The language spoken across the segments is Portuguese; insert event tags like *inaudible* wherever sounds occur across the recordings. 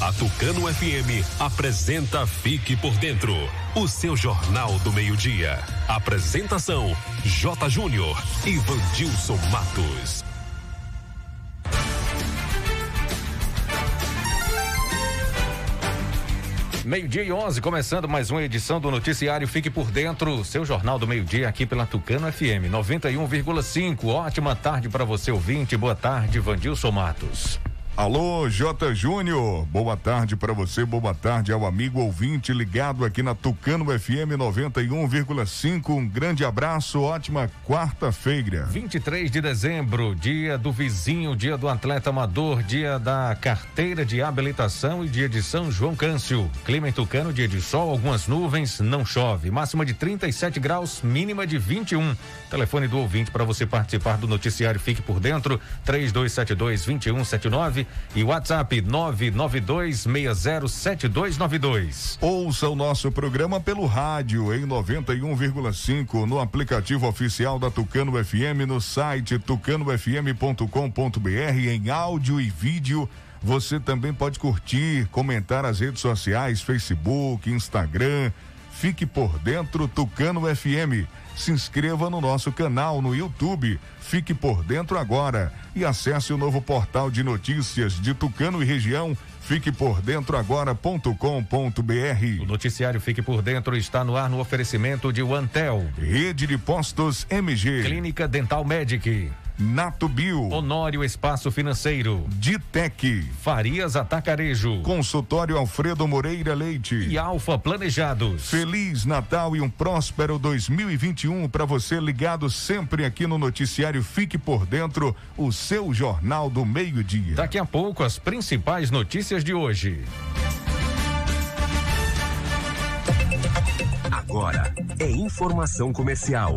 A Tucano FM apresenta Fique por Dentro, o seu jornal do meio-dia. Apresentação: J. Júnior e Vandilson Matos. Meio-dia e 11, começando mais uma edição do Noticiário Fique por Dentro, seu jornal do meio-dia aqui pela Tucano FM 91,5. Ótima tarde para você, ouvinte. Boa tarde, Vandilson Matos. Alô, J. Júnior. Boa tarde para você, boa tarde ao amigo ouvinte ligado aqui na Tucano FM 91,5. Um grande abraço, ótima quarta-feira. 23 de dezembro, dia do vizinho, dia do atleta amador, dia da carteira de habilitação e dia de São João Câncio. Clima em Tucano, dia de sol, algumas nuvens, não chove. Máxima de 37 graus, mínima de 21. Telefone do ouvinte para você participar do noticiário Fique por Dentro, 3272 2179 e WhatsApp 992607292. Ouça o nosso programa pelo rádio em 91,5 no aplicativo oficial da Tucano FM no site tucanofm.com.br em áudio e vídeo. Você também pode curtir, comentar as redes sociais, Facebook, Instagram. Fique por dentro Tucano FM. Se inscreva no nosso canal no YouTube. Fique por dentro agora e acesse o novo portal de notícias de Tucano e região. Fique por dentro agora.com.br. O noticiário Fique por Dentro está no ar no oferecimento de Antel. Rede de Postos MG. Clínica Dental Medic. Nato Bio. Honório Espaço Financeiro. Ditec. Farias Atacarejo. Consultório Alfredo Moreira Leite. E Alfa Planejados. Feliz Natal e um próspero 2021 para você ligado sempre aqui no noticiário Fique por Dentro, o seu jornal do meio-dia. Daqui a pouco as principais notícias de hoje. Agora é informação comercial.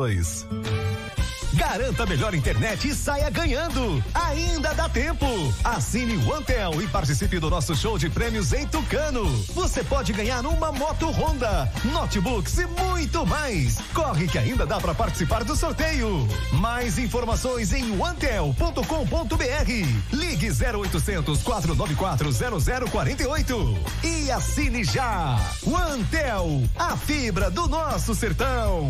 Garanta a melhor internet e saia ganhando. Ainda dá tempo. Assine o Antel e participe do nosso show de prêmios em Tucano. Você pode ganhar uma moto Honda, notebooks e muito mais. Corre que ainda dá para participar do sorteio. Mais informações em antel.com.br. Ligue 0800 494 0048 e assine já. O Antel, a fibra do nosso sertão.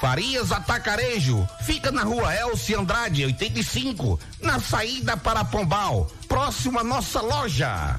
Farias Atacarejo, fica na rua Elci Andrade, 85, na saída para Pombal, próximo à nossa loja.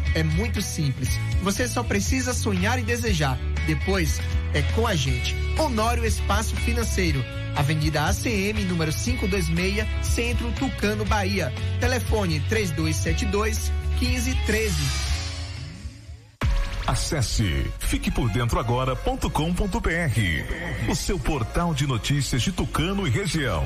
é muito simples. Você só precisa sonhar e desejar. Depois é com a gente. Honório Espaço Financeiro. Avenida ACM, número 526, Centro Tucano, Bahia. Telefone 3272 1513. Acesse fiquepordentroagora.com.br, o seu portal de notícias de Tucano e região.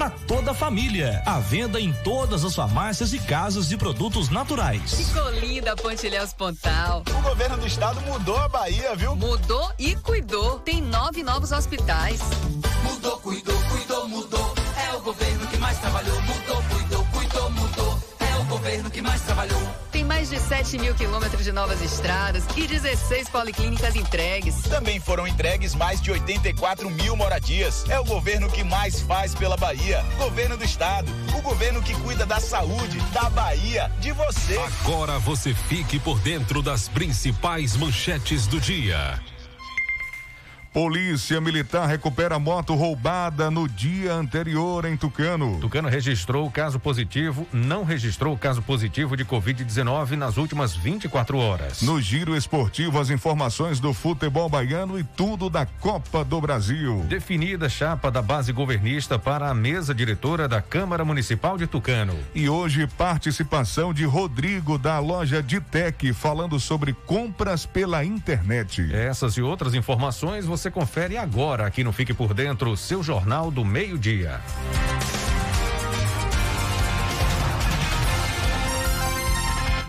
para toda a família. À venda em todas as farmácias e casas de produtos naturais. Ficou linda a Pontilhéus Pontal. O governo do estado mudou a Bahia, viu? Mudou e cuidou. Tem nove novos hospitais. Mudou, cuidou, cuidou, mudou. É o governo que mais trabalhou. Mudou, cuidou, cuidou, mudou. É o governo que mais trabalhou. Mais de 7 mil quilômetros de novas estradas e 16 policlínicas entregues. Também foram entregues mais de 84 mil moradias. É o governo que mais faz pela Bahia. Governo do Estado. O governo que cuida da saúde, da Bahia, de você. Agora você fique por dentro das principais manchetes do dia. Polícia Militar recupera moto roubada no dia anterior em Tucano. Tucano registrou o caso positivo, não registrou o caso positivo de Covid-19 nas últimas 24 horas. No giro esportivo, as informações do futebol baiano e tudo da Copa do Brasil. Definida chapa da base governista para a mesa diretora da Câmara Municipal de Tucano. E hoje, participação de Rodrigo da loja Ditec falando sobre compras pela internet. Essas e outras informações você você confere agora aqui no Fique por Dentro, seu Jornal do Meio-Dia.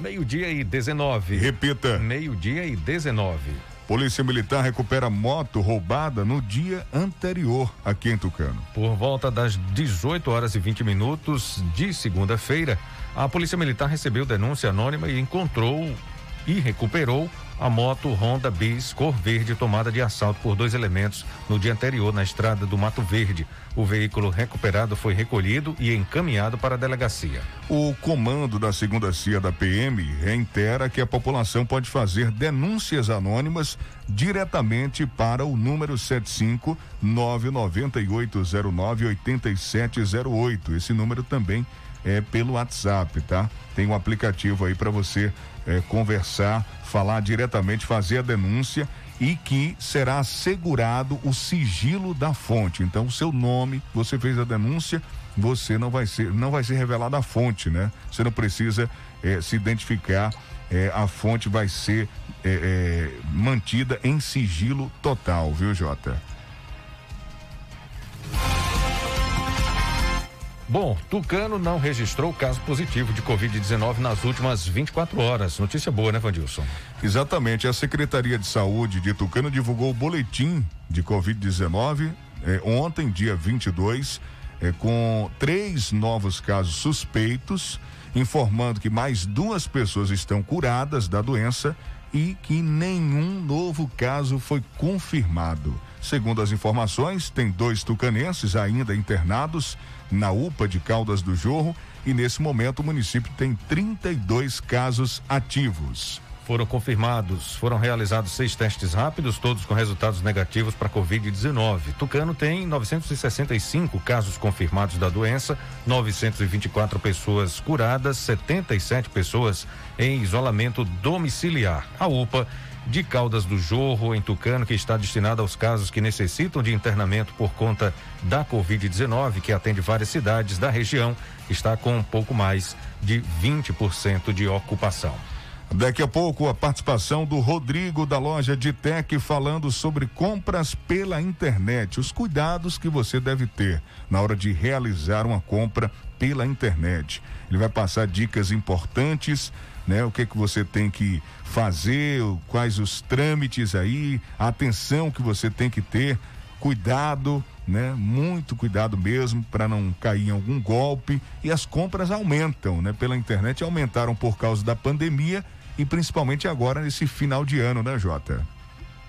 Meio-dia e 19. Repita. Meio-dia e 19. Polícia Militar recupera moto roubada no dia anterior aqui em Tucano. Por volta das 18 horas e 20 minutos de segunda-feira, a Polícia Militar recebeu denúncia anônima e encontrou e recuperou a moto Honda Bis cor verde tomada de assalto por dois elementos no dia anterior na estrada do Mato Verde. O veículo recuperado foi recolhido e encaminhado para a delegacia. O comando da segunda CIA da PM reitera que a população pode fazer denúncias anônimas diretamente para o número 75 99809 8708. Esse número também é pelo WhatsApp, tá? Tem um aplicativo aí para você é, conversar, falar diretamente, fazer a denúncia e que será assegurado o sigilo da fonte. Então, o seu nome, você fez a denúncia, você não vai ser, não vai ser revelada a fonte, né? Você não precisa é, se identificar, é, a fonte vai ser é, é mantida em sigilo total, viu, Jota? Bom, Tucano não registrou caso positivo de Covid-19 nas últimas 24 horas. Notícia boa, né, Vandilson? Exatamente. A Secretaria de Saúde de Tucano divulgou o boletim de Covid-19 eh, ontem, dia 22. é, com três novos casos suspeitos, informando que mais duas pessoas estão curadas da doença e que nenhum novo caso foi confirmado. Segundo as informações, tem dois tucanenses ainda internados na UPA de Caldas do Jorro e nesse momento o município tem 32 casos ativos. Foram confirmados, foram realizados seis testes rápidos, todos com resultados negativos para Covid-19. Tucano tem 965 casos confirmados da doença, 924 pessoas curadas, 77 pessoas em isolamento domiciliar. A UPA de Caldas do Jorro, em Tucano, que está destinada aos casos que necessitam de internamento por conta da Covid-19, que atende várias cidades da região, está com um pouco mais de 20% de ocupação. Daqui a pouco, a participação do Rodrigo da loja de Tech falando sobre compras pela internet, os cuidados que você deve ter na hora de realizar uma compra pela internet. Ele vai passar dicas importantes, né? O que que você tem que fazer, quais os trâmites aí, a atenção que você tem que ter, cuidado, né? Muito cuidado mesmo para não cair em algum golpe. E as compras aumentam, né? Pela internet aumentaram por causa da pandemia e principalmente agora nesse final de ano, né, Jota?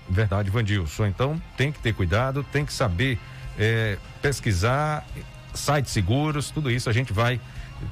Verdade, Vandilson. Então tem que ter cuidado, tem que saber é, pesquisar sites seguros, tudo isso a gente vai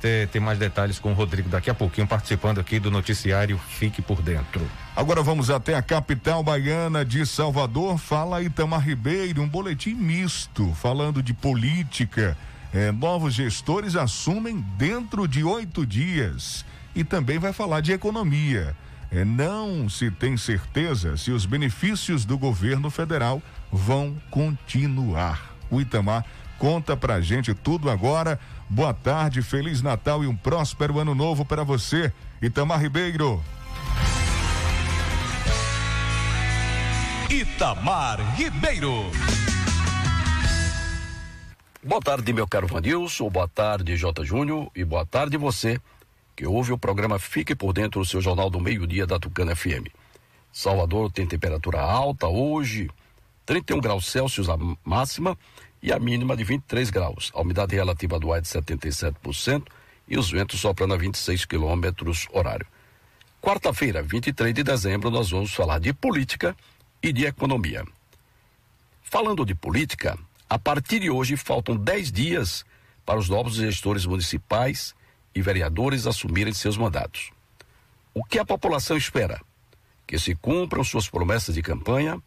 ter, ter, mais detalhes com o Rodrigo daqui a pouquinho, participando aqui do noticiário Fique por Dentro. Agora vamos até a capital baiana de Salvador. Fala Itamar Ribeiro, um boletim misto falando de política. É, novos gestores assumem dentro de oito dias e também vai falar de economia. É, não se tem certeza se os benefícios do governo federal vão continuar. O Itamar conta pra gente tudo agora. Boa tarde, Feliz Natal e um próspero ano novo para você, Itamar Ribeiro. Itamar Ribeiro. Boa tarde, meu caro Vandilson, boa tarde, J. Júnior, e boa tarde você que ouve o programa Fique por Dentro do seu Jornal do Meio-Dia da Tucana FM. Salvador tem temperatura alta hoje, 31 graus Celsius a máxima e a mínima de 23 graus. A umidade relativa do ar é de 77% e os ventos soprando a 26 quilômetros horário. Quarta-feira, 23 de dezembro, nós vamos falar de política e de economia. Falando de política, a partir de hoje faltam 10 dias para os novos gestores municipais e vereadores assumirem seus mandatos. O que a população espera? Que se cumpram suas promessas de campanha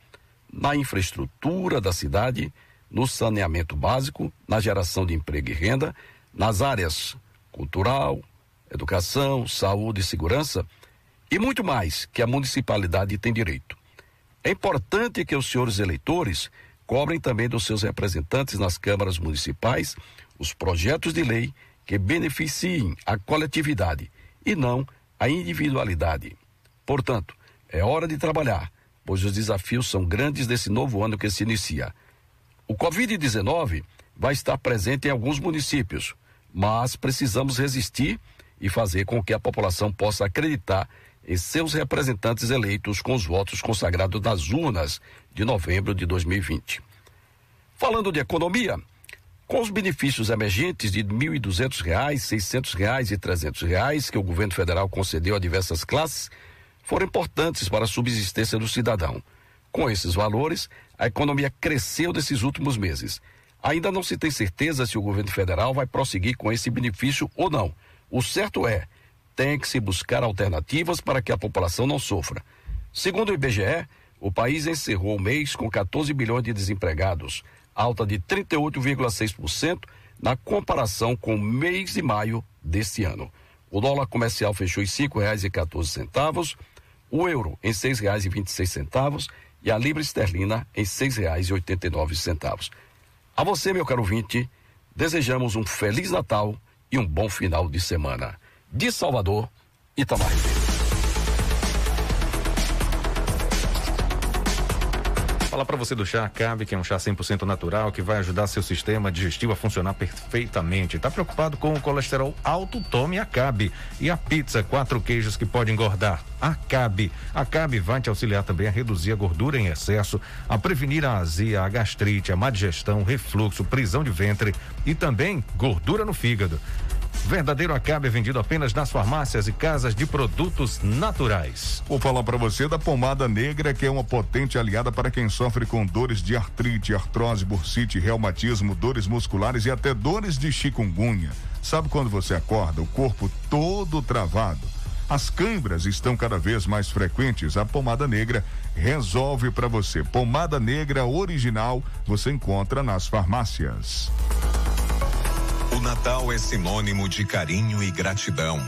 na infraestrutura da cidade, no saneamento básico, na geração de emprego e renda, nas áreas cultural, educação, saúde e segurança e muito mais que a municipalidade tem direito. É importante que os senhores eleitores cobrem também dos seus representantes nas câmaras municipais os projetos de lei que beneficiem a coletividade e não a individualidade. Portanto, é hora de trabalhar, pois os desafios são grandes desse novo ano que se inicia. O Covid-19 vai estar presente em alguns municípios, mas precisamos resistir e fazer com que a população possa acreditar em seus representantes eleitos com os votos consagrados nas urnas de novembro de 2020. Falando de economia, com os benefícios emergentes de R$ 1.200, 600 reais e 300 reais que o governo federal concedeu a diversas classes, foram importantes para a subsistência do cidadão. Com esses valores, a economia cresceu nesses últimos meses. Ainda não se tem certeza se o governo federal vai prosseguir com esse benefício ou não. O certo é, tem que se buscar alternativas para que a população não sofra. Segundo o IBGE, o país encerrou o mês com 14 bilhões de desempregados, alta de 38,6% na comparação com o mês de maio deste ano. O dólar comercial fechou em quatorze centavos, o euro em seis reais e a libra esterlina em nove centavos. A você, meu caro vinte, desejamos um feliz Natal e um bom final de semana. De Salvador, Itamar Ribeiro. Falar para você do chá Acabe, que é um chá 100% natural que vai ajudar seu sistema digestivo a funcionar perfeitamente. Tá preocupado com o colesterol alto? Tome Acabe. E a pizza, quatro queijos que pode engordar. Acabe. Acabe vai te auxiliar também a reduzir a gordura em excesso, a prevenir a azia, a gastrite, a má digestão, refluxo, prisão de ventre e também gordura no fígado. Verdadeiro Acabe é vendido apenas nas farmácias e casas de produtos naturais. Vou falar para você da pomada negra, que é uma potente aliada para quem sofre com dores de artrite, artrose, bursite, reumatismo, dores musculares e até dores de chikungunya. Sabe quando você acorda, o corpo todo travado? As câimbras estão cada vez mais frequentes. A pomada negra resolve para você. Pomada negra original você encontra nas farmácias. Natal é sinônimo de carinho e gratidão.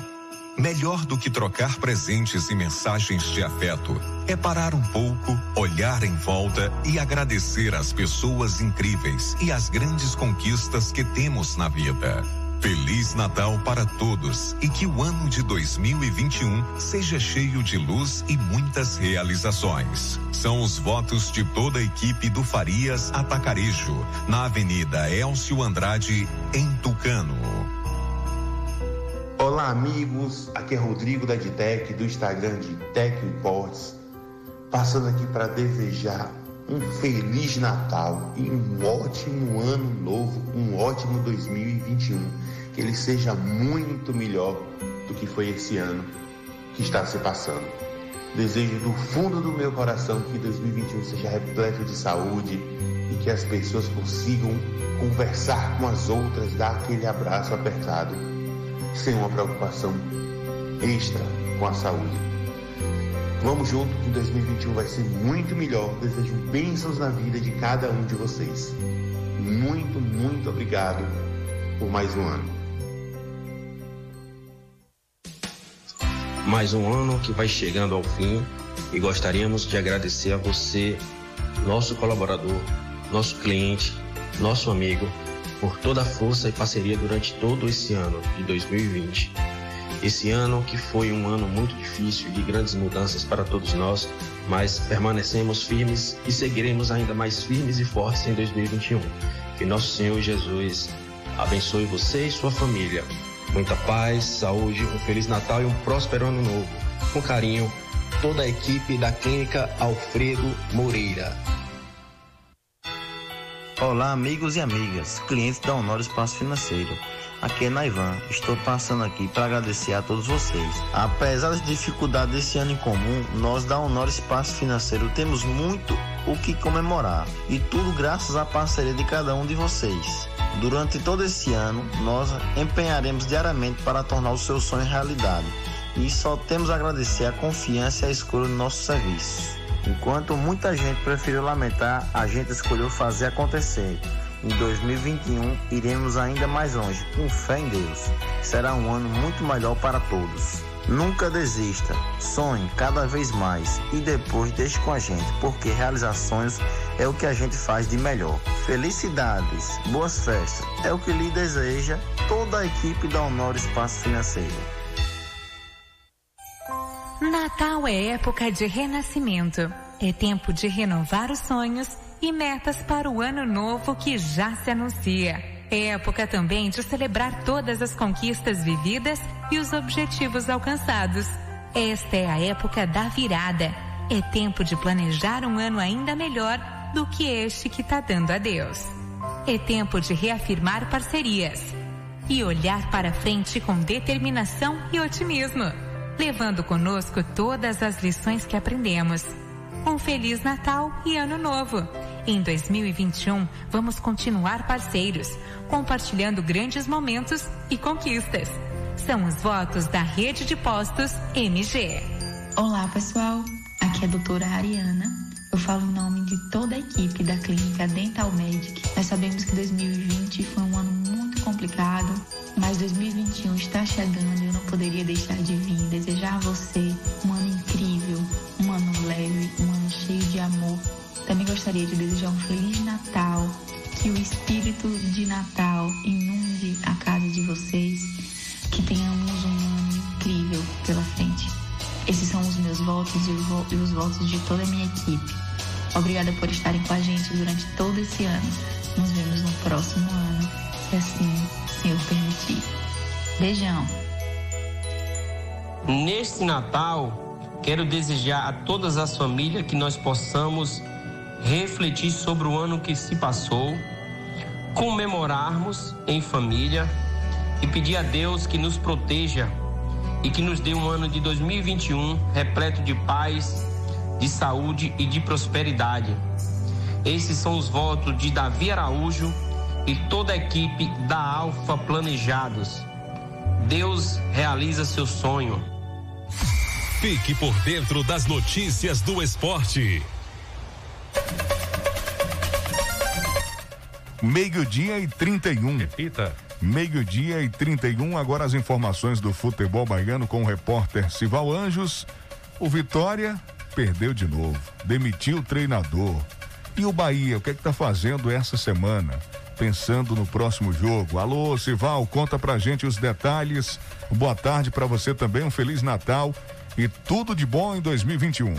Melhor do que trocar presentes e mensagens de afeto é parar um pouco, olhar em volta e agradecer às pessoas incríveis e às grandes conquistas que temos na vida. Feliz Natal para todos e que o ano de 2021 seja cheio de luz e muitas realizações. São os votos de toda a equipe do Farias Atacarejo, na Avenida Elcio Andrade, em Tucano. Olá, amigos. Aqui é Rodrigo da Edtech, do Instagram de Tech Imports. Passando aqui para desejar um feliz Natal e um ótimo ano novo, um ótimo 2021 que ele seja muito melhor do que foi esse ano que está se passando. Desejo do fundo do meu coração que 2021 seja repleto de saúde e que as pessoas consigam conversar com as outras, dar aquele abraço apertado, sem uma preocupação extra com a saúde. Vamos junto que 2021 vai ser muito melhor. Desejo bênçãos na vida de cada um de vocês. Muito, muito obrigado por mais um ano. mais um ano que vai chegando ao fim e gostaríamos de agradecer a você, nosso colaborador, nosso cliente, nosso amigo, por toda a força e parceria durante todo esse ano de 2020. Esse ano que foi um ano muito difícil de grandes mudanças para todos nós, mas permanecemos firmes e seguiremos ainda mais firmes e fortes em 2021. Que nosso Senhor Jesus abençoe você e sua família Muita paz, saúde, um Feliz Natal e um próspero Ano Novo. Com carinho, toda a equipe da Clínica Alfredo Moreira. Olá, amigos e amigas, clientes da Honor Espaço Financeiro. Aqui é Naivan. Estou passando aqui para agradecer a todos vocês. Apesar das dificuldades desse ano em comum, nós da Honor Espaço Financeiro temos muito o que comemorar e tudo graças à parceria de cada um de vocês. Durante todo esse ano, nós empenharemos diariamente para tornar o seu sonho realidade e só temos a agradecer a confiança e a escolha do nosso serviço. Enquanto muita gente preferiu lamentar, a gente escolheu fazer acontecer. Em 2021, iremos ainda mais longe, com fé em Deus. Será um ano muito melhor para todos. Nunca desista, sonhe cada vez mais e depois deixe com a gente, porque realizar sonhos é o que a gente faz de melhor. Felicidades, boas festas, é o que lhe deseja toda a equipe da Honor Espaço Financeiro. Natal é época de renascimento. É tempo de renovar os sonhos e metas para o ano novo que já se anuncia. É época também de celebrar todas as conquistas vividas e os objetivos alcançados. Esta é a época da virada. É tempo de planejar um ano ainda melhor do que este que está dando a Deus. É tempo de reafirmar parcerias e olhar para frente com determinação e otimismo, levando conosco todas as lições que aprendemos. Um Feliz Natal e Ano Novo! Em 2021, vamos continuar parceiros, compartilhando grandes momentos e conquistas. São os votos da Rede de Postos MG. Olá, pessoal. Aqui é a doutora Ariana. Eu falo em nome de toda a equipe da Clínica Dental Medic. Nós sabemos que 2020 foi um ano muito complicado, mas 2021 está chegando e eu não poderia deixar de vir desejar a você um ano incrível, um ano leve, cheio de amor também gostaria de desejar um Feliz Natal, que o espírito de Natal inunde a casa de vocês, que tenhamos um ano incrível pela frente. Esses são os meus votos e os votos de toda a minha equipe. Obrigada por estarem com a gente durante todo esse ano. Nos vemos no próximo ano, se assim Senhor permitir. Beijão. Neste Natal, quero desejar a todas as famílias que nós possamos refletir sobre o ano que se passou, comemorarmos em família e pedir a Deus que nos proteja e que nos dê um ano de 2021 repleto de paz, de saúde e de prosperidade. Esses são os votos de Davi Araújo e toda a equipe da Alfa Planejados. Deus realiza seu sonho. Fique por dentro das notícias do esporte. Meio-dia e 31. Repita. Meio-dia e 31. Agora as informações do futebol baiano com o repórter Sival Anjos. O Vitória perdeu de novo, demitiu o treinador. E o Bahia, o que é que tá fazendo essa semana? Pensando no próximo jogo. Alô, Sival, conta pra gente os detalhes. Boa tarde para você também, um feliz Natal e tudo de bom em 2021.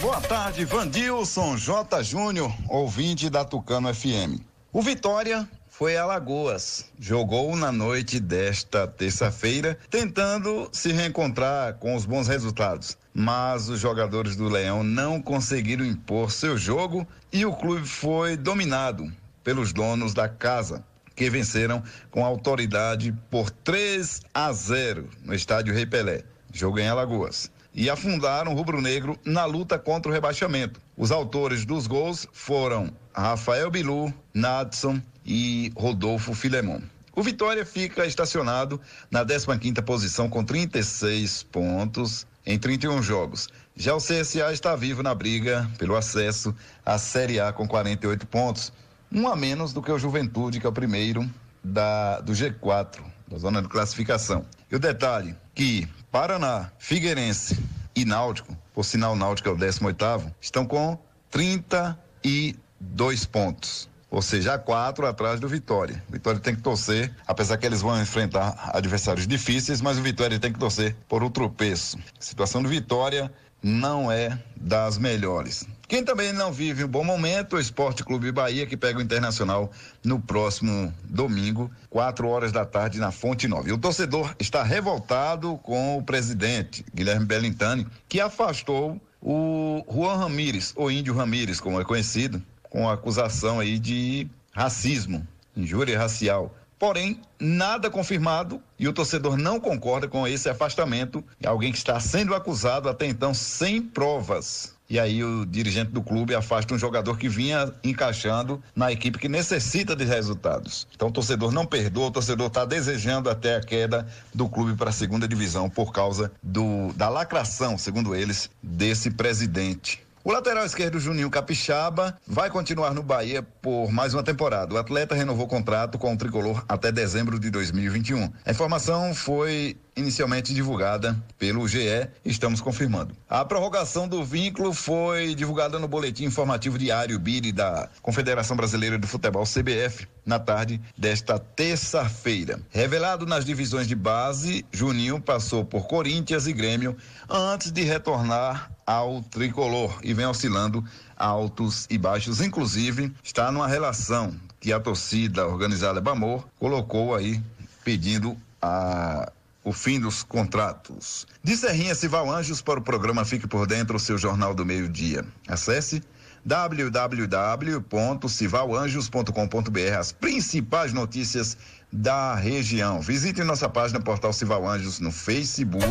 Boa tarde, Vandilson J. Júnior, ouvinte da Tucano FM. O Vitória foi a Alagoas. Jogou na noite desta terça-feira, tentando se reencontrar com os bons resultados. Mas os jogadores do Leão não conseguiram impor seu jogo e o clube foi dominado pelos donos da casa, que venceram com autoridade por 3 a 0 no estádio Rei Pelé. Jogo em Alagoas e afundaram o rubro-negro na luta contra o rebaixamento. Os autores dos gols foram Rafael Bilu, Nadson e Rodolfo Filemon. O Vitória fica estacionado na 15ª posição com 36 pontos em 31 jogos. Já o CSA está vivo na briga pelo acesso à Série A com 48 pontos, um a menos do que o Juventude, que é o primeiro da, do G4, da zona de classificação. E o detalhe que Paraná, Figueirense e Náutico, por sinal Náutico é o 18º, estão com 32 pontos. Ou seja, quatro atrás do Vitória. O Vitória tem que torcer, apesar que eles vão enfrentar adversários difíceis, mas o Vitória tem que torcer por um tropeço. A situação do Vitória não é das melhores. Quem também não vive um bom momento, o Esporte Clube Bahia, que pega o Internacional no próximo domingo, quatro horas da tarde, na Fonte Nova. O torcedor está revoltado com o presidente, Guilherme Bellintani, que afastou o Juan Ramírez, ou Índio Ramírez, como é conhecido, com acusação aí de racismo, injúria racial. Porém, nada confirmado e o torcedor não concorda com esse afastamento. Alguém que está sendo acusado até então sem provas. E aí o dirigente do clube afasta um jogador que vinha encaixando na equipe que necessita de resultados. Então o torcedor não perdoa, o torcedor está desejando até a queda do clube para a segunda divisão por causa do, da lacração, segundo eles, desse presidente. O lateral esquerdo Juninho Capixaba vai continuar no Bahia por mais uma temporada. O atleta renovou contrato com o tricolor até dezembro de 2021. A informação foi inicialmente divulgada pelo GE, estamos confirmando. A prorrogação do vínculo foi divulgada no boletim informativo diário BIRI da Confederação Brasileira de Futebol CBF na tarde desta terça-feira. Revelado nas divisões de base, Juninho passou por Corinthians e Grêmio antes de retornar ao tricolor e vem oscilando altos e baixos, inclusive está numa relação que a torcida organizada Bamor colocou aí pedindo a o fim dos contratos. De Serrinha Cival Anjos para o programa Fique por Dentro, o seu Jornal do Meio-Dia. Acesse www.civalanjos.com.br as principais notícias da região. Visite nossa página Portal Cival Anjos no Facebook.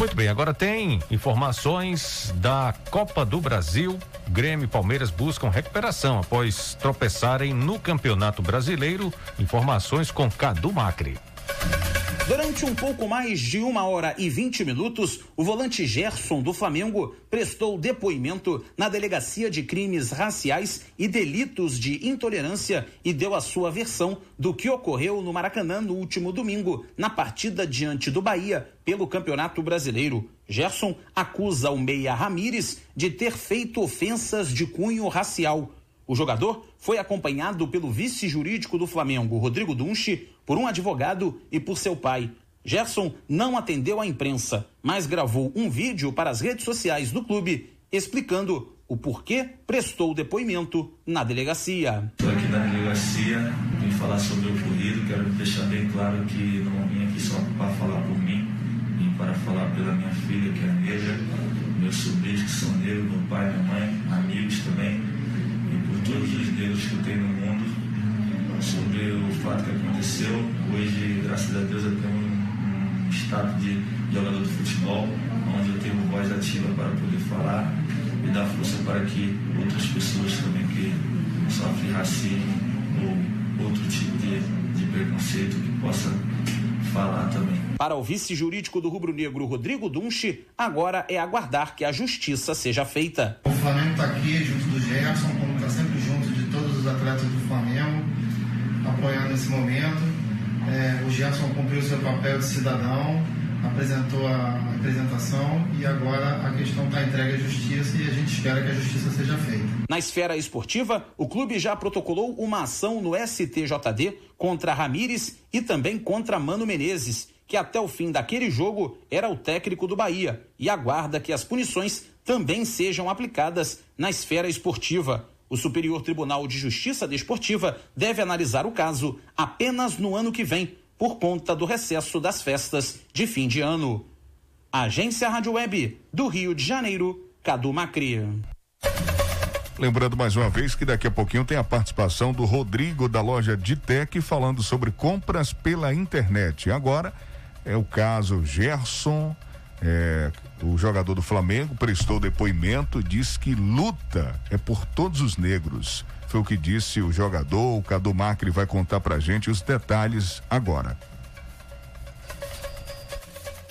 Muito bem, agora tem informações da Copa do Brasil. Grêmio e Palmeiras buscam recuperação após tropeçarem no Campeonato Brasileiro. Informações com Cadu Macri. Durante um pouco mais de uma hora e vinte minutos, o volante Gerson do Flamengo prestou depoimento na Delegacia de Crimes Raciais e Delitos de Intolerância e deu a sua versão do que ocorreu no Maracanã no último domingo, na partida diante do Bahia pelo Campeonato Brasileiro. Gerson acusa o Meia Ramires de ter feito ofensas de cunho racial. O jogador foi acompanhado pelo vice jurídico do Flamengo, Rodrigo Dunchi, por um advogado e por seu pai. Gerson não atendeu à imprensa, mas gravou um vídeo para as redes sociais do clube explicando o porquê prestou depoimento na delegacia. Estou aqui na delegacia, vim falar sobre o ocorrido, quero deixar bem claro que não vim aqui só para falar por mim, vim para falar pela minha filha, que é negra, meus sobrinhos que são negros, meu pai, minha mãe, amigos também, e por todos os negros que eu tenho no mundo, sobre o fato que aconteceu. Hoje, graças a Deus, eu tenho um, um status de jogador de futebol, onde eu tenho voz ativa para poder falar e dar força para que outras pessoas também que sofrem racismo ou outro tipo de, de preconceito que possa falar também. Para o vice jurídico do rubro-negro Rodrigo Dunche, agora é aguardar que a justiça seja feita. O Flamengo está aqui junto do Gerson, como está sempre junto de todos os atletas do apoiando esse momento. É, o Gerson cumpriu seu papel de cidadão, apresentou a apresentação e agora a questão está entregue à justiça e a gente espera que a justiça seja feita. Na esfera esportiva, o clube já protocolou uma ação no STJD contra Ramires e também contra Mano Menezes, que até o fim daquele jogo era o técnico do Bahia e aguarda que as punições também sejam aplicadas na esfera esportiva. O Superior Tribunal de Justiça Desportiva deve analisar o caso apenas no ano que vem, por conta do recesso das festas de fim de ano. Agência Rádio Web do Rio de Janeiro, Cadu Macri. Lembrando mais uma vez que daqui a pouquinho tem a participação do Rodrigo da loja Ditec falando sobre compras pela internet. Agora é o caso Gerson, é, o jogador do Flamengo, prestou depoimento, diz que luta é por todos os negros. Foi o que disse o jogador, o Cadu Macri vai contar pra gente os detalhes agora.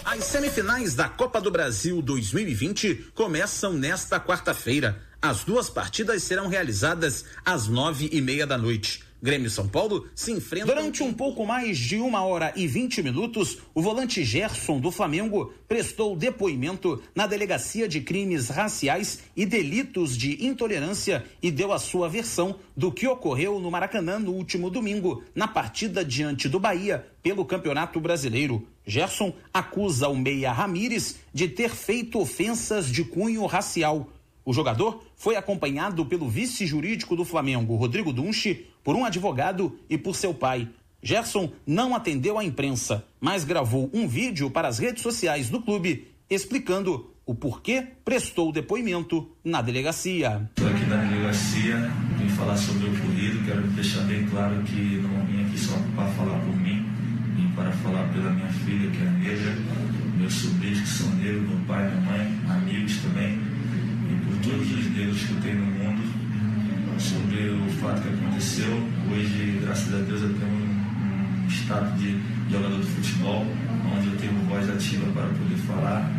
As semifinais da Copa do Brasil 2020 começam nesta quarta-feira. As duas partidas serão realizadas às nove e meia da noite. Grêmio e São Paulo se enfrentam. Durante um pouco mais de uma hora e vinte minutos, o volante Gerson do Flamengo prestou depoimento na Delegacia de Crimes Raciais e Delitos de Intolerância e deu a sua versão do que ocorreu no Maracanã no último domingo, na partida diante do Bahia pelo Campeonato Brasileiro. Gerson acusa o Meia Ramires de ter feito ofensas de cunho racial. O jogador foi acompanhado pelo vice jurídico do Flamengo, Rodrigo Dunche, por um advogado e por seu pai. Gerson não atendeu à imprensa, mas gravou um vídeo para as redes sociais do clube explicando o porquê prestou depoimento na delegacia. Estou aqui na delegacia, vim falar sobre o ocorrido, quero deixar bem claro que não vim aqui só para falar por mim, vim para falar pela minha filha, que é negra, meus sobrinhos que são negros, meu pai, minha mãe, amigos também, todos os negros que eu tenho no mundo, sobre o fato que aconteceu. Hoje, graças a Deus, eu tenho um, um status de jogador de futebol, onde eu tenho voz ativa para poder falar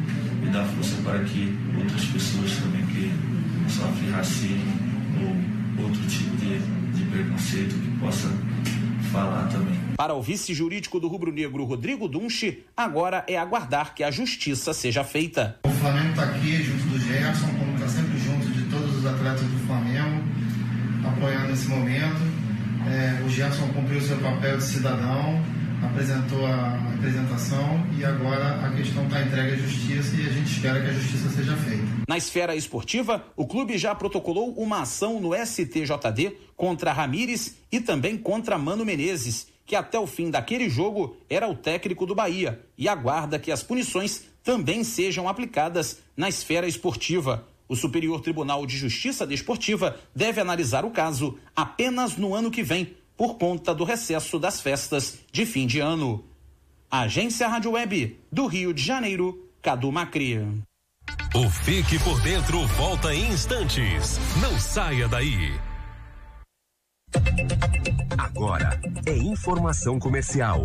e dar força para que outras pessoas também que sofrem racismo ou outro tipo de, de preconceito que possa falar também. Para o vice jurídico do rubro-negro Rodrigo Dunche, agora é aguardar que a justiça seja feita. O Flamengo está aqui junto do Gerson, de todos os atletas do Flamengo, apoiando esse momento. É, o Gerson cumpriu seu papel de cidadão, apresentou a apresentação e agora a questão está entregue à justiça e a gente espera que a justiça seja feita. Na esfera esportiva, o clube já protocolou uma ação no STJD contra Ramires e também contra Mano Menezes, que até o fim daquele jogo era o técnico do Bahia, e aguarda que as punições também sejam aplicadas na esfera esportiva. O Superior Tribunal de Justiça Desportiva deve analisar o caso apenas no ano que vem, por conta do recesso das festas de fim de ano. Agência Rádio Web do Rio de Janeiro, Cadu Macri. O Fique por Dentro volta em instantes. Não saia daí. Agora é informação comercial.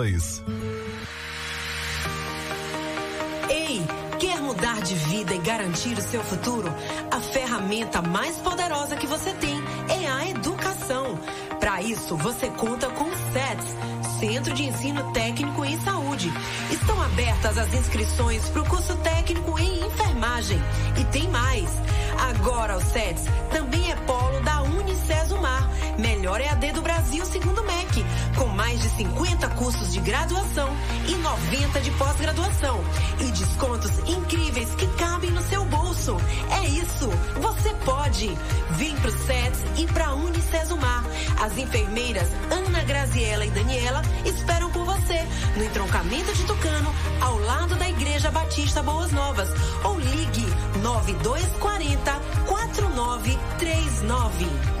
Ei, quer mudar de vida e garantir o seu futuro? A ferramenta mais poderosa que você tem é a educação. Para isso, você conta com o SETS, Centro de Ensino Técnico em Saúde. Estão abertas as inscrições para o curso técnico em enfermagem. E tem mais. Agora o SETS também é polo da Unicesumar, melhor EAD do Brasil segundo o MEC, com mais de 50 cursos de graduação e 90 de pós-graduação e descontos incríveis que cabem no seu bolso. É isso, você pode. Vem pro SETS e pra Unicesumar. As enfermeiras Ana Graziela e Daniela esperam por você no entroncamento de Tucano, ao lado da Igreja Batista Boas Novas. Ou ligue 9240 4939.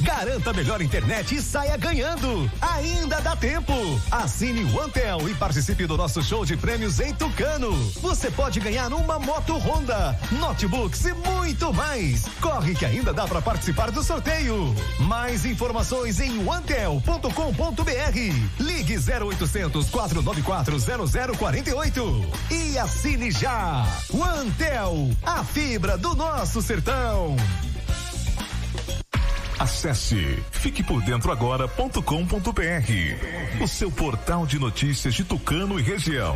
Garanta melhor internet e saia ganhando. Ainda dá tempo. Assine o Antel e participe do nosso show de prêmios em Tucano. Você pode ganhar uma moto Honda, notebooks e muito mais. Corre que ainda dá para participar do sorteio. Mais informações em antel.com.br. Ligue 0800 494 0048 e assine já. O Antel, a fibra do nosso sertão. Acesse fiquepordentroagora.com.br, o seu portal de notícias de Tucano e região.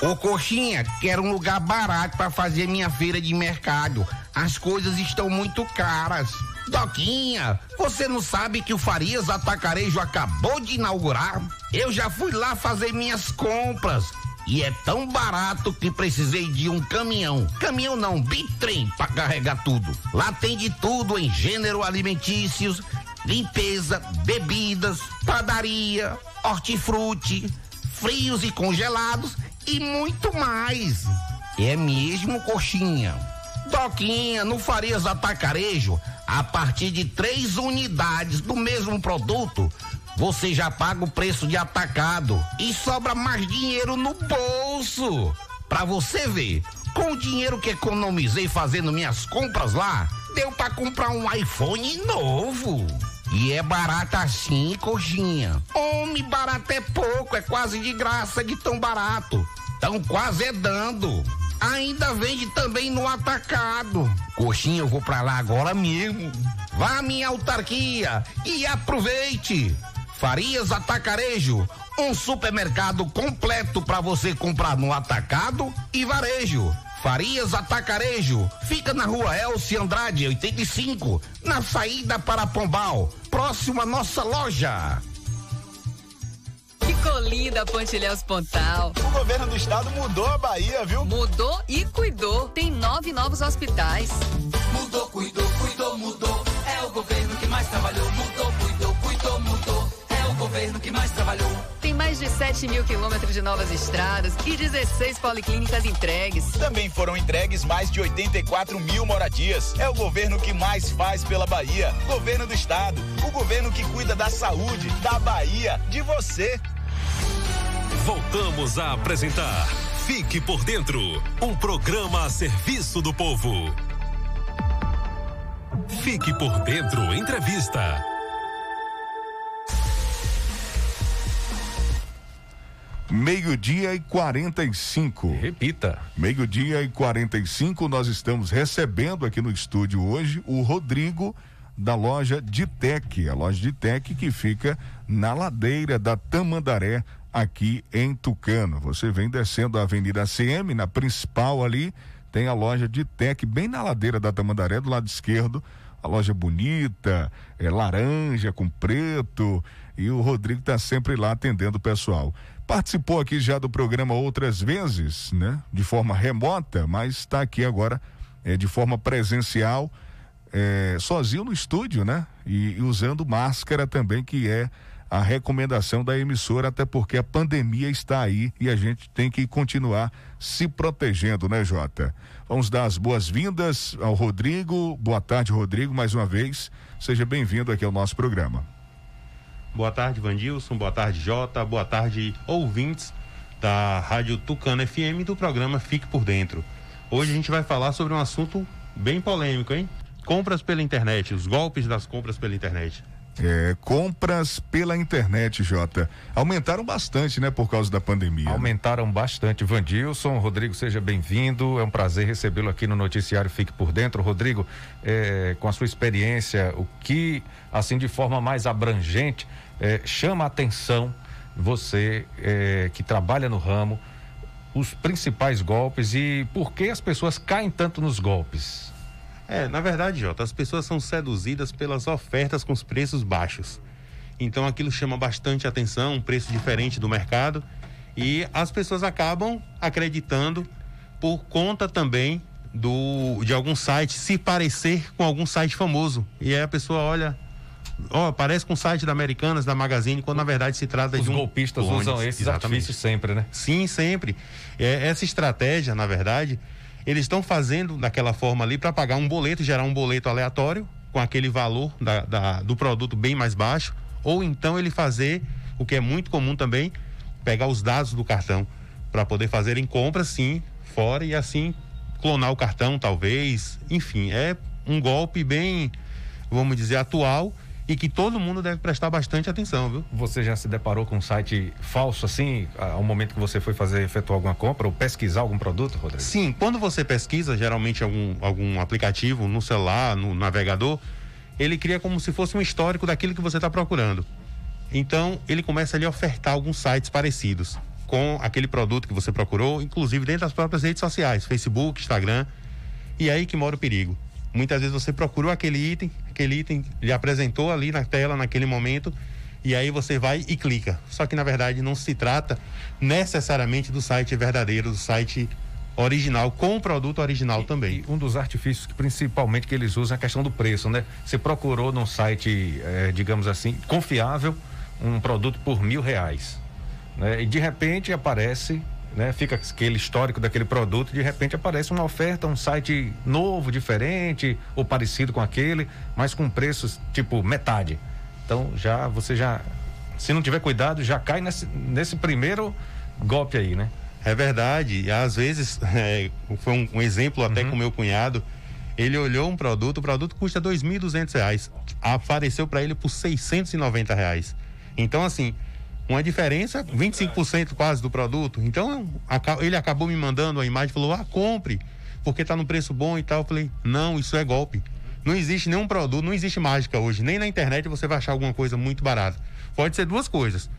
Ô coxinha, quero um lugar barato para fazer minha feira de mercado. As coisas estão muito caras. Doquinha, você não sabe que o Farias Atacarejo acabou de inaugurar? Eu já fui lá fazer minhas compras e é tão barato que precisei de um caminhão. Caminhão não, bitrem para carregar tudo. Lá tem de tudo em gênero alimentícios, limpeza, bebidas, padaria, hortifruti, frios e congelados e muito mais. É mesmo, coxinha. Doquinha, no Farias Atacarejo, a partir de três unidades do mesmo produto, você já paga o preço de atacado e sobra mais dinheiro no bolso. Pra você ver, com o dinheiro que economizei fazendo minhas compras lá, deu pra comprar um iPhone novo. E é barato assim, coxinha. Homem, barato é pouco, é quase de graça de tão barato. Tão quase é dando. Ainda vende também no atacado. Coxinha, eu vou pra lá agora mesmo. Vá à minha autarquia e aproveite. Farias Atacarejo, um supermercado completo para você comprar no atacado e varejo. Farias Atacarejo, fica na rua Elci Andrade, 85, na saída para Pombal, próximo à nossa loja. Ficou linda a Pontilhéus Pontal. O governo do estado mudou a Bahia, viu? Mudou e cuidou. Tem nove novos hospitais. Mudou, cuidou, cuidou, mudou. É o governo que mais trabalhou. Mudou, governo que mais trabalhou. Tem mais de 7 mil quilômetros de novas estradas e 16 policlínicas entregues. Também foram entregues mais de 84 mil moradias. É o governo que mais faz pela Bahia. Governo do estado. O governo que cuida da saúde, da Bahia, de você. Voltamos a apresentar Fique por Dentro um programa a serviço do povo. Fique por Dentro Entrevista. Meio-dia e 45. Repita. Meio-dia e 45, nós estamos recebendo aqui no estúdio hoje o Rodrigo da loja de Tec, a loja de Tec que fica na ladeira da Tamandaré, aqui em Tucano. Você vem descendo a Avenida ACM, na principal ali, tem a loja de Tec, bem na ladeira da Tamandaré, do lado esquerdo. A loja bonita, é laranja com preto, e o Rodrigo está sempre lá atendendo o pessoal. Participou aqui já do programa outras vezes, né? De forma remota, mas está aqui agora é, de forma presencial, é, sozinho no estúdio, né? E, e usando máscara também, que é a recomendação da emissora, até porque a pandemia está aí e a gente tem que continuar se protegendo, né, Jota? Vamos dar as boas-vindas ao Rodrigo. Boa tarde, Rodrigo, mais uma vez. Seja bem-vindo aqui ao nosso programa. Boa tarde, Vandilson. Boa tarde, Jota. Boa tarde, ouvintes da Rádio Tucano FM do programa Fique por Dentro. Hoje a gente vai falar sobre um assunto bem polêmico, hein? Compras pela internet, os golpes das compras pela internet. É, compras pela internet, Jota, aumentaram bastante, né, por causa da pandemia. Aumentaram bastante. Vandilson, Rodrigo, seja bem-vindo. É um prazer recebê-lo aqui no noticiário Fique por Dentro. Rodrigo, é, com a sua experiência, o que, assim, de forma mais abrangente, é, chama a atenção, você é, que trabalha no ramo, os principais golpes e por que as pessoas caem tanto nos golpes? É, na verdade, Jota, as pessoas são seduzidas pelas ofertas com os preços baixos. Então aquilo chama bastante atenção, um preço diferente do mercado, e as pessoas acabam acreditando por conta também do de algum site se parecer com algum site famoso. E aí a pessoa olha, ó, oh, parece com o site da Americanas, da Magazine, quando na verdade se trata Os de um. Os golpistas clones. usam esses Exatamente. artifícios sempre, né? Sim, sempre. É, essa estratégia, na verdade, eles estão fazendo daquela forma ali para pagar um boleto, gerar um boleto aleatório com aquele valor da, da, do produto bem mais baixo, ou então ele fazer o que é muito comum também, pegar os dados do cartão para poder fazerem compras sim fora e assim clonar o cartão talvez, enfim, é um golpe bem, vamos dizer, atual e que todo mundo deve prestar bastante atenção, viu? Você já se deparou com um site falso assim, ao momento que você foi fazer, efetuar alguma compra ou pesquisar algum produto, Rodrigo? Sim, quando você pesquisa, geralmente algum, algum aplicativo no celular, no navegador, ele cria como se fosse um histórico daquilo que você está procurando. Então, ele começa ali a ofertar alguns sites parecidos com aquele produto que você procurou, inclusive dentro das próprias redes sociais, Facebook, Instagram. E é aí que mora o perigo. Muitas vezes você procurou aquele item, aquele item lhe apresentou ali na tela naquele momento e aí você vai e clica. Só que na verdade não se trata necessariamente do site verdadeiro, do site original, com o produto original e, também. E um dos artifícios que principalmente que eles usam é a questão do preço, né? Você procurou num site, é, digamos assim, confiável, um produto por mil reais. Né? E de repente aparece né? Fica aquele histórico daquele produto, de repente aparece uma oferta, um site novo, diferente ou parecido com aquele, mas com preços tipo metade. Então já você já, se não tiver cuidado, já cai nesse, nesse primeiro golpe aí, né? É verdade. E às vezes, *laughs* é, foi um, um, exemplo até uhum. com meu cunhado. Ele olhou um produto, o produto custa R$ 2.200. Apareceu para ele por R$ reais. Então, assim, uma diferença, 25% quase do produto. Então, ele acabou me mandando a imagem, falou: "Ah, compre, porque está no preço bom e tal". Eu falei: "Não, isso é golpe. Não existe nenhum produto, não existe mágica hoje. Nem na internet você vai achar alguma coisa muito barata. Pode ser duas coisas.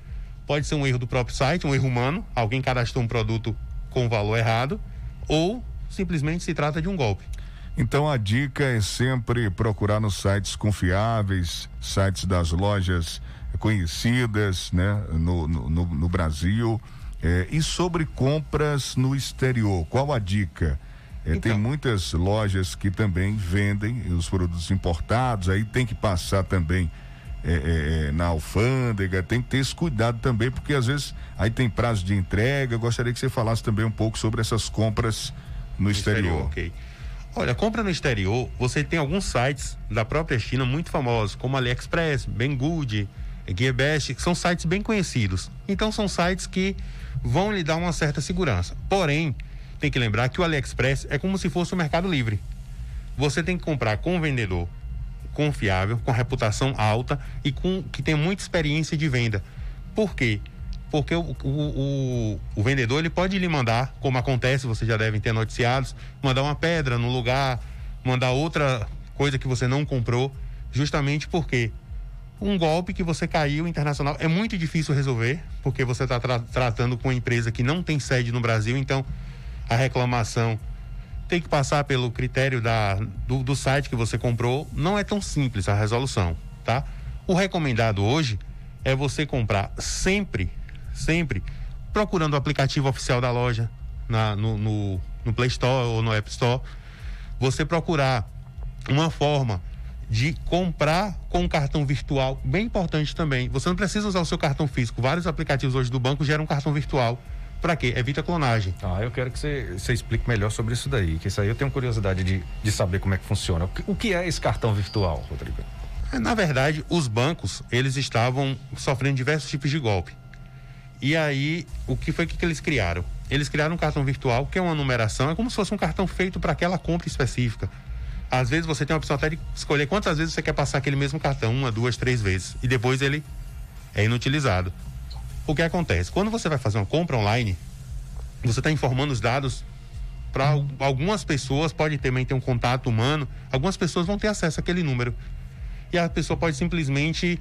Pode ser um erro do próprio site, um erro humano, alguém cadastrou um produto com valor errado, ou simplesmente se trata de um golpe. Então a dica é sempre procurar nos sites confiáveis, sites das lojas conhecidas né, no, no, no Brasil. É, e sobre compras no exterior, qual a dica? É, então. Tem muitas lojas que também vendem os produtos importados, aí tem que passar também é, é, é, na alfândega, tem que ter esse cuidado também, porque às vezes aí tem prazo de entrega. Eu gostaria que você falasse também um pouco sobre essas compras no, no exterior. exterior Olha, compra no exterior, você tem alguns sites da própria China muito famosos, como AliExpress, Banggood, GearBest, que são sites bem conhecidos. Então são sites que vão lhe dar uma certa segurança. Porém, tem que lembrar que o AliExpress é como se fosse o Mercado Livre. Você tem que comprar com um vendedor confiável, com reputação alta e com que tem muita experiência de venda. Por quê? Porque o, o, o, o vendedor ele pode lhe mandar, como acontece, vocês já devem ter noticiados, mandar uma pedra no lugar, mandar outra coisa que você não comprou justamente porque um golpe que você caiu internacional é muito difícil resolver, porque você está tra tratando com uma empresa que não tem sede no Brasil, então a reclamação tem que passar pelo critério da, do, do site que você comprou. Não é tão simples a resolução, tá? O recomendado hoje é você comprar sempre, sempre procurando o aplicativo oficial da loja na, no, no, no Play Store ou no App Store. Você procurar uma forma de comprar com um cartão virtual, bem importante também. Você não precisa usar o seu cartão físico. Vários aplicativos hoje do banco geram um cartão virtual. Para quê? Evita clonagem. Ah, eu quero que você, você explique melhor sobre isso daí, que isso aí eu tenho curiosidade de, de saber como é que funciona. O que, o que é esse cartão virtual, Rodrigo? É, na verdade, os bancos, eles estavam sofrendo diversos tipos de golpe. E aí, o que foi que, que eles criaram? Eles criaram um cartão virtual, que é uma numeração, é como se fosse um cartão feito para aquela compra específica. Às vezes você tem a opção até de escolher quantas vezes você quer passar aquele mesmo cartão, uma, duas, três vezes, e depois ele é inutilizado. O que acontece? Quando você vai fazer uma compra online, você está informando os dados para algumas pessoas, pode também ter um contato humano, algumas pessoas vão ter acesso àquele número. E a pessoa pode simplesmente